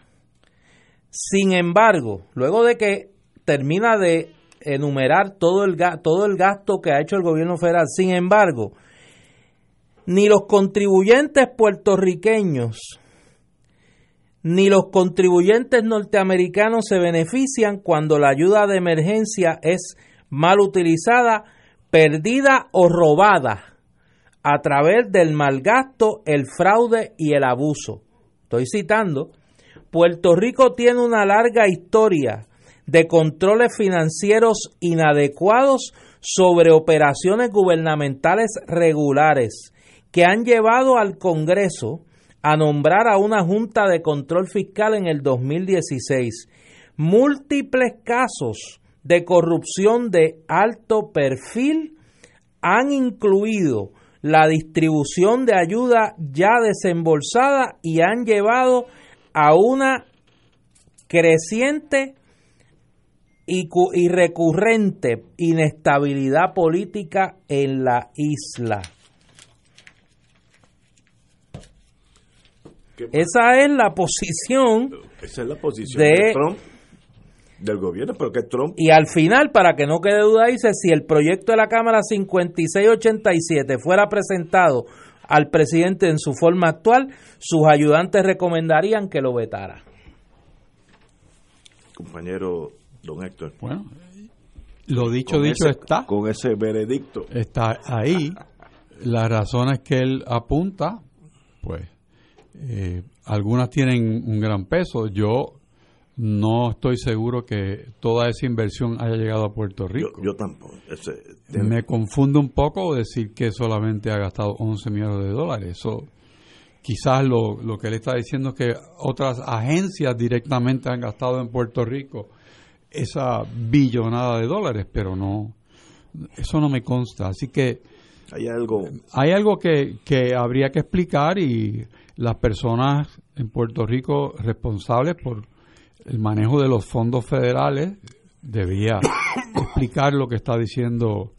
sin embargo, luego de que termina de enumerar todo el, todo el gasto que ha hecho el gobierno federal, sin embargo, ni los contribuyentes puertorriqueños ni los contribuyentes norteamericanos se benefician cuando la ayuda de emergencia es mal utilizada, perdida o robada a través del malgasto, el fraude y el abuso. Estoy citando, Puerto Rico tiene una larga historia de controles financieros inadecuados sobre operaciones gubernamentales regulares que han llevado al Congreso a nombrar a una Junta de Control Fiscal en el 2016. Múltiples casos de corrupción de alto perfil han incluido la distribución de ayuda ya desembolsada y han llevado a una creciente y, y recurrente inestabilidad política en la isla. Esa es la posición. Esa es la posición de, Trump, del gobierno, pero que Trump. Y al final, para que no quede duda, dice: si el proyecto de la Cámara 5687 fuera presentado al presidente en su forma actual, sus ayudantes recomendarían que lo vetara. Compañero don Héctor. Bueno, lo dicho, dicho está. Con ese veredicto. Está ahí. <laughs> Las razones que él apunta, pues eh, algunas tienen un gran peso. Yo no estoy seguro que toda esa inversión haya llegado a Puerto Rico. yo tampoco. Ese- Me confunde un poco decir que solamente ha gastado 11 millones de dólares. Eso quizás lo, lo que él está diciendo es que otras agencias directamente han gastado en Puerto Rico esa billonada de dólares, pero no, eso no me consta. Así que hay algo. hay algo que, que habría que explicar y las personas en Puerto Rico responsables por el manejo de los fondos federales debía <coughs> explicar lo que está diciendo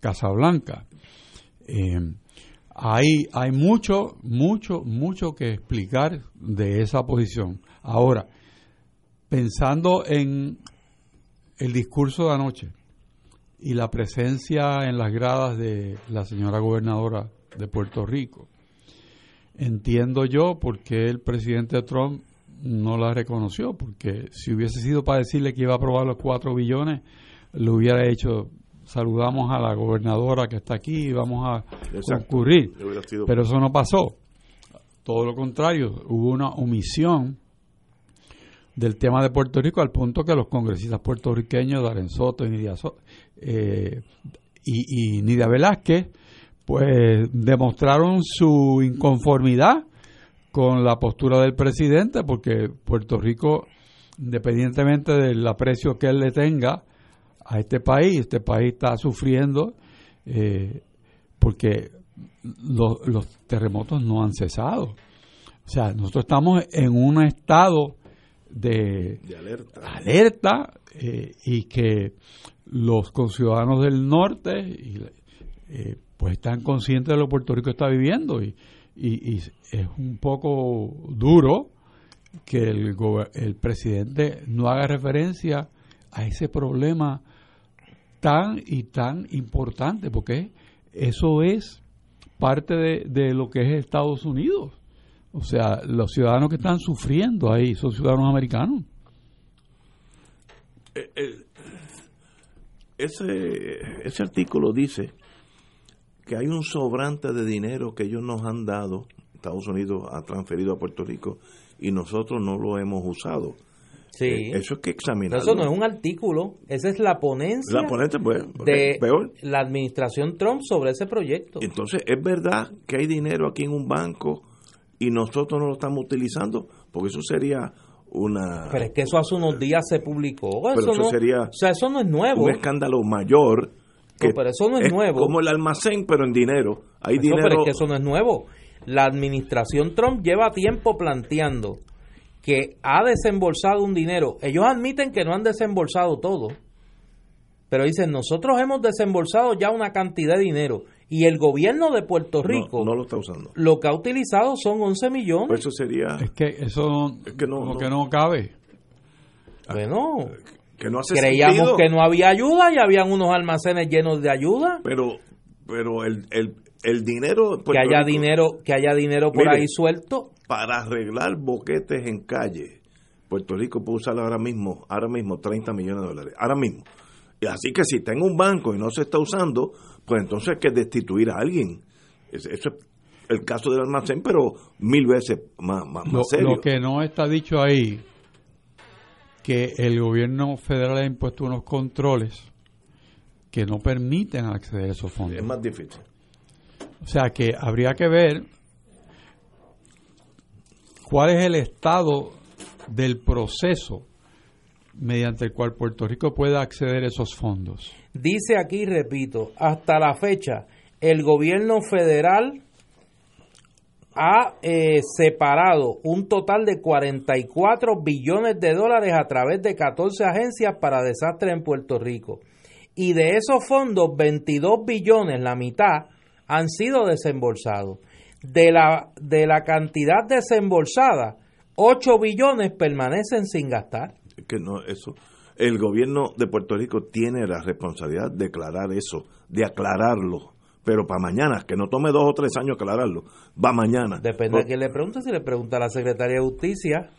Casablanca. Eh, hay, hay mucho, mucho, mucho que explicar de esa posición. Ahora, pensando en el discurso de anoche y la presencia en las gradas de la señora gobernadora de Puerto Rico, entiendo yo por qué el presidente Trump no la reconoció, porque si hubiese sido para decirle que iba a aprobar los cuatro billones, lo hubiera hecho, saludamos a la gobernadora que está aquí y vamos a Exacto. concurrir. Pero eso no pasó. Todo lo contrario, hubo una omisión del tema de Puerto Rico al punto que los congresistas puertorriqueños, Darren Soto y Nidia, So- eh, y, Nidia Velázquez, pues demostraron su inconformidad con la postura del presidente, porque Puerto Rico, independientemente del aprecio que él le tenga a este país, este país está sufriendo eh, porque los terremotos no han cesado. O sea, nosotros estamos en un estado de de alerta. alerta eh, y que los conciudadanos del norte y, eh, pues están conscientes de lo que Puerto Rico está viviendo y, y- y es un poco duro que el, el presidente no haga referencia a ese problema tan y tan importante porque eso es parte de, de lo que es Estados Unidos. O sea, los ciudadanos que están sufriendo ahí son ciudadanos americanos. Eh, eh, ese, ese artículo dice que hay un sobrante de dinero que ellos nos han dado, Estados Unidos ha transferido a Puerto Rico y nosotros no lo hemos usado. Sí. Eh, Eso es que examinarlo. Eso no es un artículo, esa es la ponencia La ponente, pues, de peor. la administración Trump sobre ese proyecto. Entonces, ¿es verdad que hay dinero aquí en un banco y nosotros no lo estamos utilizando? Porque eso sería una Pero es que eso hace unos días se publicó. Pero eso eso no, sería o sea, eso no es nuevo. un escándalo mayor. Que No, pero eso no es nuevo. como el almacén, pero en dinero. Hay Eso, dinero. pero es que eso no es nuevo. La administración Trump lleva tiempo planteando que ha desembolsado un dinero. Ellos admiten que no han desembolsado todo, pero dicen, nosotros hemos desembolsado ya una cantidad de dinero y el gobierno de Puerto Rico no, lo está usando. lo que ha utilizado son 11 millones. Pues eso sería Es que eso Es que no- como no. que no cabe. bueno, que no hace creíamos sentido, que no había ayuda y habían unos almacenes llenos de ayuda. pero pero el, el, el dinero Que haya Rico dinero, que haya dinero por Mire. ahí suelto. para arreglar boquetes en calle Puerto Rico puede usar ahora mismo ahora mismo 30 millones de dólares ahora mismo y así que si tengo un banco y no se está usando pues entonces hay que destituir a alguien eso es el caso del almacén pero mil veces más, más, más Lo, serio lo que no está dicho ahí, que el gobierno federal ha impuesto unos controles que no permiten acceder a esos fondos. es más difícil O sea que habría que ver cuál es el estado del proceso mediante el cual Puerto Rico pueda acceder a esos fondos. Dice aquí, repito, hasta la fecha, el gobierno federal ha eh, separado un total de 44 billones de dólares a través de 14 agencias para desastres en Puerto Rico. Y de esos fondos, 22 billones, la mitad, han sido desembolsados. De la, de la cantidad desembolsada, 8 billones permanecen sin gastar. Que no eso el gobierno de Puerto Rico tiene la responsabilidad de declarar eso de aclararlo pero para mañana que no tome dos o tres años aclararlo va mañana Depende de quién le pregunte. Si le pregunta a la Secretaría de Justicia,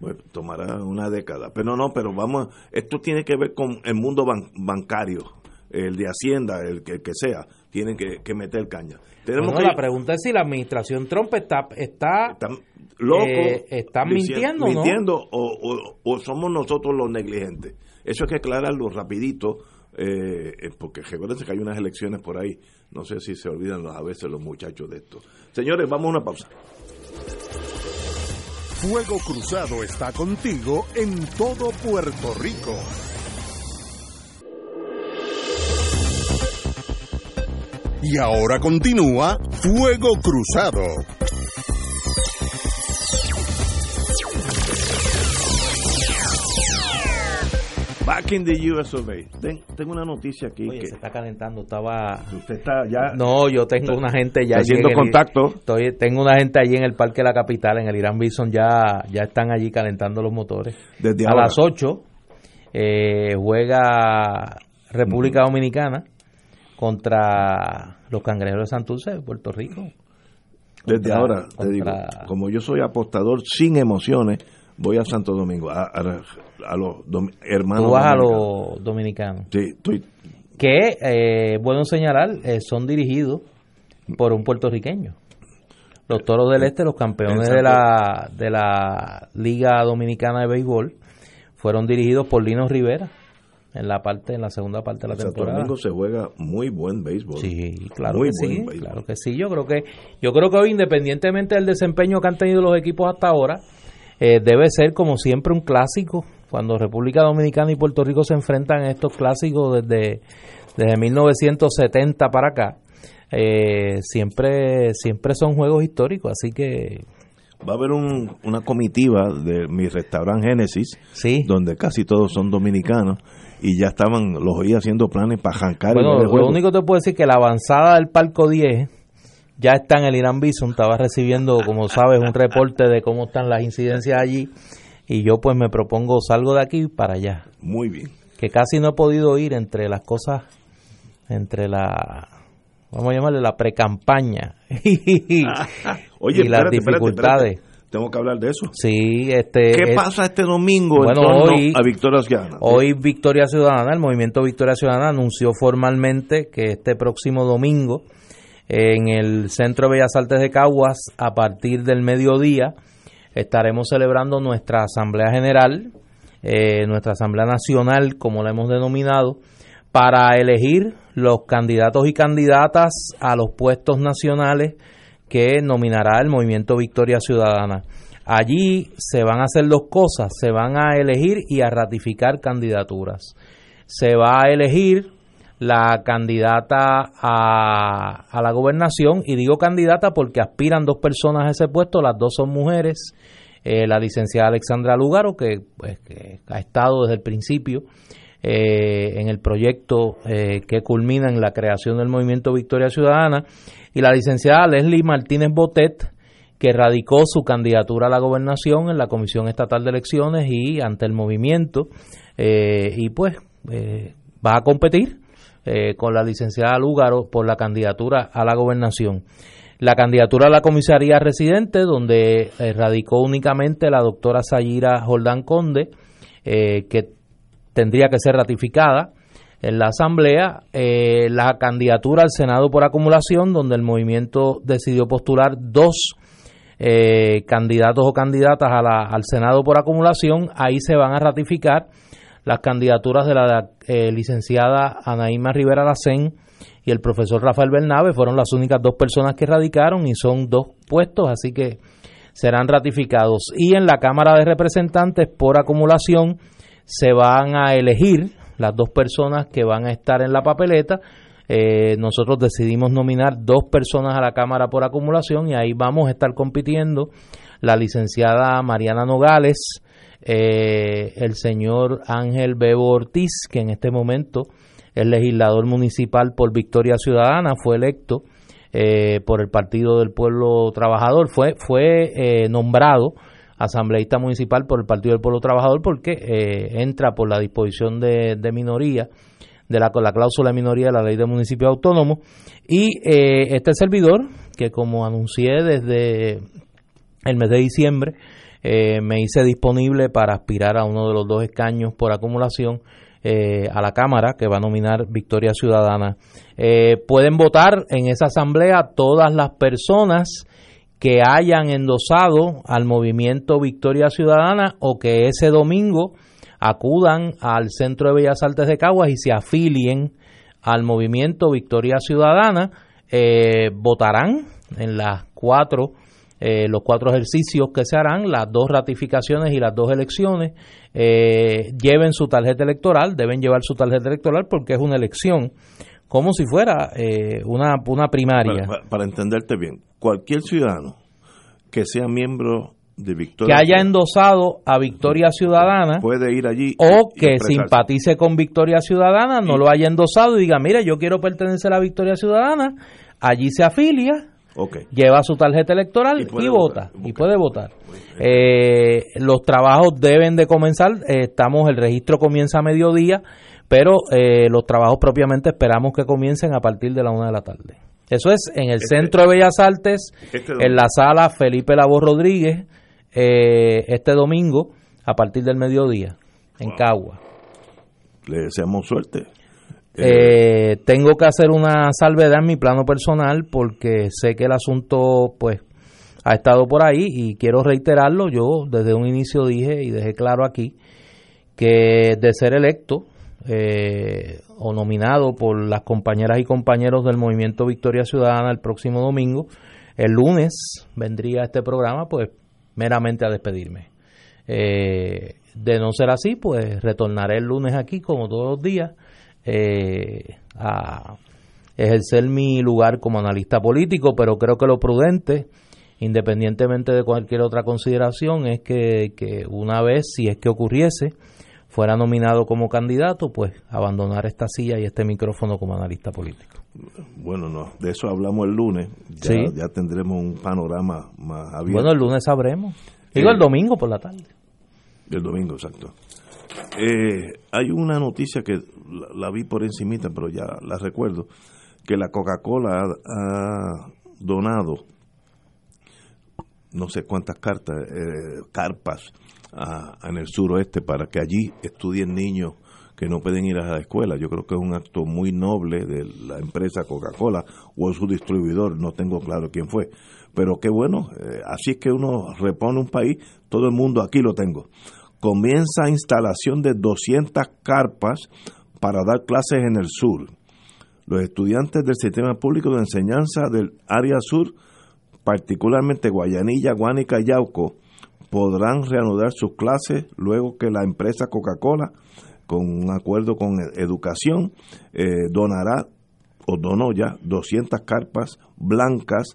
Bueno, tomará una década pero no pero vamos esto tiene que ver con el mundo ban- bancario el de hacienda el que, el que sea tienen que, que meter caña tenemos Bueno, que la pregunta es si la administración Trump está, está están- locos eh, están mintiendo, ¿no? mintiendo o, o, somos nosotros los negligentes. Eso hay que aclararlo rapidito, eh, porque recuerden que hay unas elecciones por ahí. No sé si se olvidan a veces los muchachos de esto. Señores, vamos a una pausa. Fuego Cruzado está contigo en todo Puerto Rico. Y ahora continúa Fuego Cruzado. Back in the US of tengo una noticia aquí Oye, que se está calentando. Estaba. Usted está ya. No, yo tengo una gente ya. Haciendo contacto. Estoy, tengo una gente allí en el Parque de la Capital, en el Irán Bison, ya, ya están allí calentando los motores. Desde A las 8 eh, juega República Dominicana contra los Cangrejeros de Santurce de Puerto Rico. Desde ahora, te digo, como yo soy apostador sin emociones, voy a Santo Domingo, a, los hermanos. Tú vas a los dominicanos. Sí, estoy. Que, eh, bueno señalar, eh, son dirigidos por un puertorriqueño. Los Toros del Este, los campeones de la, de la Liga Dominicana de Béisbol, fueron dirigidos por Lino Rivera en la parte en la segunda parte de la temporada. Domingo se juega muy buen béisbol. Sí, claro que sí, claro que sí. Yo creo que yo creo que hoy independientemente del desempeño que han tenido los equipos hasta ahora, eh, debe ser como siempre un clásico cuando República Dominicana y Puerto Rico se enfrentan a estos clásicos desde desde 1970 para acá. Eh, siempre siempre son juegos históricos, así que va a haber una comitiva de mi restaurante Génesis, donde casi todos son dominicanos y ya estaban, los oí haciendo planes para jancar. Bueno, lo único que te puedo decir es que la avanzada del Palco 10 ya está en el Irán Bison, estaba recibiendo, como sabes, un reporte de cómo están las incidencias allí y yo pues me propongo salgo de aquí para allá. Muy bien. Que casi no he podido ir entre las cosas, entre la, vamos a llamarle la precampaña <laughs> y, Oye, las dificultades tengo que hablar de eso. Sí, este. ¿Qué pasa este domingo en torno a Victoria Ciudadana? Hoy Victoria Ciudadana, el movimiento Victoria Ciudadana anunció formalmente que este próximo domingo en el Centro de Bellas Artes de Caguas, a partir del mediodía, estaremos celebrando nuestra Asamblea General, eh, nuestra Asamblea Nacional, como la hemos denominado, para elegir los candidatos y candidatas a los puestos nacionales que nominará el movimiento Victoria Ciudadana. Allí se van a hacer dos cosas, se van a elegir y a ratificar candidaturas. Se va a elegir la candidata a, la gobernación, y digo candidata porque aspiran dos personas a ese puesto, las dos son mujeres, eh, la licenciada Alexandra Lugaro, que, pues, ha estado desde el principio eh, en el proyecto eh, que culmina en la creación del movimiento Victoria Ciudadana, y la licenciada Leslie Martínez Botet, que radicó su candidatura a la gobernación en la Comisión Estatal de Elecciones y ante el movimiento, eh, y pues va a competir eh, con la licenciada Lúgaro por la candidatura a la gobernación. La candidatura a la comisaría residente, donde radicó únicamente la doctora Sayira Jordán Conde, que tendría que ser ratificada en la Asamblea eh, la candidatura al Senado por acumulación, donde el movimiento decidió postular dos eh, candidatos o candidatas al Senado por acumulación. Ahí se van a ratificar las candidaturas de la eh, licenciada Anaíma Rivera Lacén y el profesor Rafael Bernabe. Fueron las únicas dos personas que radicaron y son dos puestos, así que serán ratificados. Y en la Cámara de Representantes por acumulación se van a elegir las dos personas que van a estar en la papeleta. Eh, nosotros decidimos nominar dos personas a la Cámara por acumulación y ahí vamos a estar compitiendo la licenciada Mariana Nogales, eh, el señor Ángel Bebo Ortiz, que en este momento es legislador municipal por Victoria Ciudadana, fue electo eh, por el Partido del Pueblo Trabajador, fue, fue nombrado asambleísta municipal por el Partido del Pueblo Trabajador porque eh, entra por la disposición de, minoría, de la, la, cláusula de minoría de la ley de municipio autónomo. Y eh, este servidor, que como anuncié desde el mes de diciembre, eh, me hice disponible para aspirar a uno de los dos escaños por acumulación a la Cámara que va a nominar Victoria Ciudadana. pueden votar en esa asamblea todas las personas que hayan endosado al movimiento Victoria Ciudadana o que ese domingo acudan al Centro de Bellas Artes de Caguas y se afilien al movimiento Victoria Ciudadana, eh, votarán en las cuatro, eh, los cuatro ejercicios que se harán, las dos ratificaciones y las dos elecciones, eh, lleven su tarjeta electoral, deben llevar su tarjeta electoral porque es una elección, como si fuera una, una primaria. para entenderte bien, cualquier ciudadano que sea miembro de Victoria que haya endosado a Victoria Ciudadana puede ir allí o que simpatice con Victoria Ciudadana, no lo haya endosado y diga, mira, yo quiero pertenecer a Victoria Ciudadana, allí se afilia, lleva su tarjeta electoral y, vota, y puede votar. Eh, los trabajos deben de comenzar, eh, estamos, el registro comienza a mediodía, pero eh, los trabajos propiamente esperamos que comiencen a partir de la una de la tarde. Eso es en el este Centro de Bellas Artes, este en la sala Felipe Lavo Rodríguez, este domingo a partir del mediodía en Cagua. Le deseamos suerte. Eh, tengo que hacer una salvedad en mi plano personal porque sé que el asunto pues ha estado por ahí y quiero reiterarlo. Yo desde un inicio dije y dejé claro aquí que de ser electo eh, o nominado por las compañeras y compañeros del movimiento Victoria Ciudadana el próximo domingo, el lunes vendría este programa pues meramente a despedirme. Eh, de no ser así, pues retornaré el lunes aquí, como todos los días, eh, a ejercer mi lugar como analista político, pero creo que lo prudente, independientemente de cualquier otra consideración, es que, que una vez, si es que ocurriese, fuera nominado como candidato, pues abandonar esta silla y este micrófono como analista político. Bueno, no, de eso hablamos el lunes. Ya, ya tendremos un panorama más abierto. Bueno, el lunes sabremos. Digo el domingo por la tarde. El domingo, exacto. Eh, hay una noticia que la, vi por encimita, pero ya la recuerdo, que la Coca-Cola ha, donado no sé cuántas cartas, eh, carpas en el suroeste para que allí estudien niños que no pueden ir a la escuela. Yo creo que es un acto muy noble de la empresa Coca-Cola o su distribuidor, no tengo claro quién fue. Pero qué bueno, eh, así es que uno repone un país, todo el mundo aquí lo tengo. Comienza instalación de 200 carpas para dar clases en el sur. Los estudiantes del sistema público de enseñanza del área sur, particularmente Guayanilla, Guánica y Yauco, podrán reanudar sus clases luego que la empresa Coca-Cola con un acuerdo con educación, eh, donará o donó ya 200 carpas blancas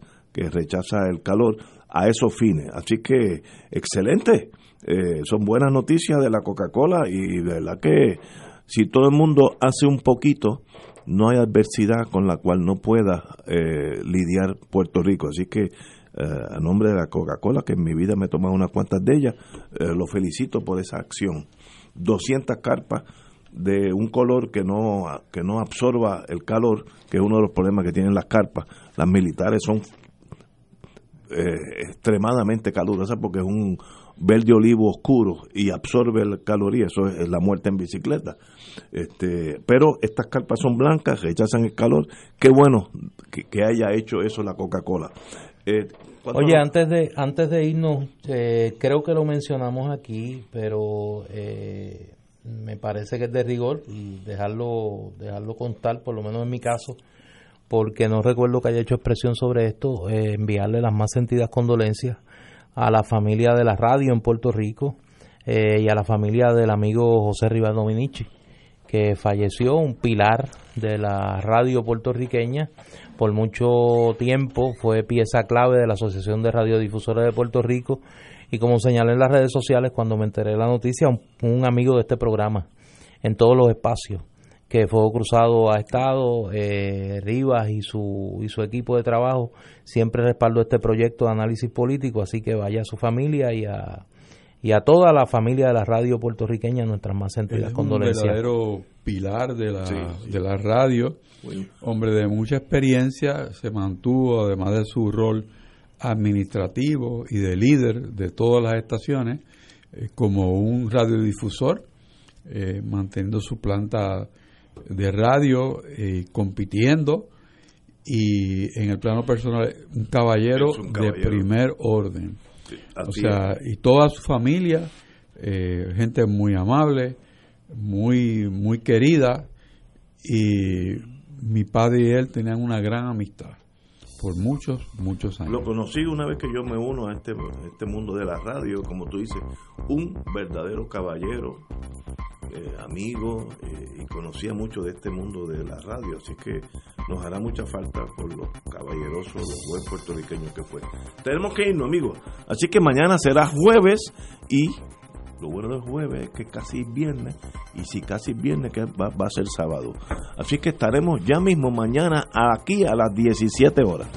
rechaza el calor a esos fines. Así que excelente, eh, son buenas noticias de la Coca-Cola y de verdad que si todo el mundo hace un poquito, no hay adversidad con la cual no pueda eh, lidiar Puerto Rico. Así que a nombre de la Coca-Cola, que en mi vida me he tomado unas cuantas de ellas, lo felicito por esa acción. 200 carpas de un color que no, que no absorba el calor, que es uno de los problemas que tienen las carpas. Las militares son eh, extremadamente calurosas porque es un verde olivo oscuro y absorbe el calor y eso es la muerte en bicicleta. Este, pero estas carpas son blancas, rechazan el calor. Qué bueno que, haya hecho eso la Coca-Cola. Eh, Oye, antes de antes de irnos, eh, creo que lo mencionamos aquí, pero eh, me parece que es de rigor y dejarlo dejarlo contar, por lo menos en mi caso, porque no recuerdo que haya hecho expresión sobre esto, eh, enviarle las más sentidas condolencias a la familia de la radio en Puerto Rico y a la familia del amigo José Rivas Dominici, que falleció, un pilar de la radio puertorriqueña, por mucho tiempo fue pieza clave de la Asociación de Radiodifusores de Puerto Rico y como señalé en las redes sociales cuando me enteré de la noticia, un, amigo de este programa en todos los espacios que Fuego Cruzado ha estado, eh, Rivas y su, y su equipo de trabajo siempre respaldó este proyecto de análisis político, así que vaya a su familia y a, y a toda la familia de la radio puertorriqueña nuestras más sentidas condolencias. Un verdadero pilar de la, de la radio, hombre de mucha experiencia, se mantuvo además de su rol administrativo y de líder de todas las estaciones eh, como un radiodifusor, eh, manteniendo su planta de radio, eh, compitiendo y en el plano personal un caballero, Es un caballero. de primer orden. O sea, y toda su familia, eh, gente muy amable, muy, muy querida, y mi padre y él tenían una gran amistad por muchos, muchos años. Lo conocí una vez que yo me uno a este, este mundo de la radio, como tú dices, un verdadero caballero, eh, amigo, eh, y conocía mucho de este mundo de la radio, así que nos hará mucha falta por los caballerosos, los buen puertorriqueños que fue. Tenemos que irnos, amigos. Así que mañana será jueves y lo bueno del jueves es que casi es viernes, y si casi es viernes, que va, va a ser sábado. Así que estaremos ya mismo mañana aquí a las 17 horas.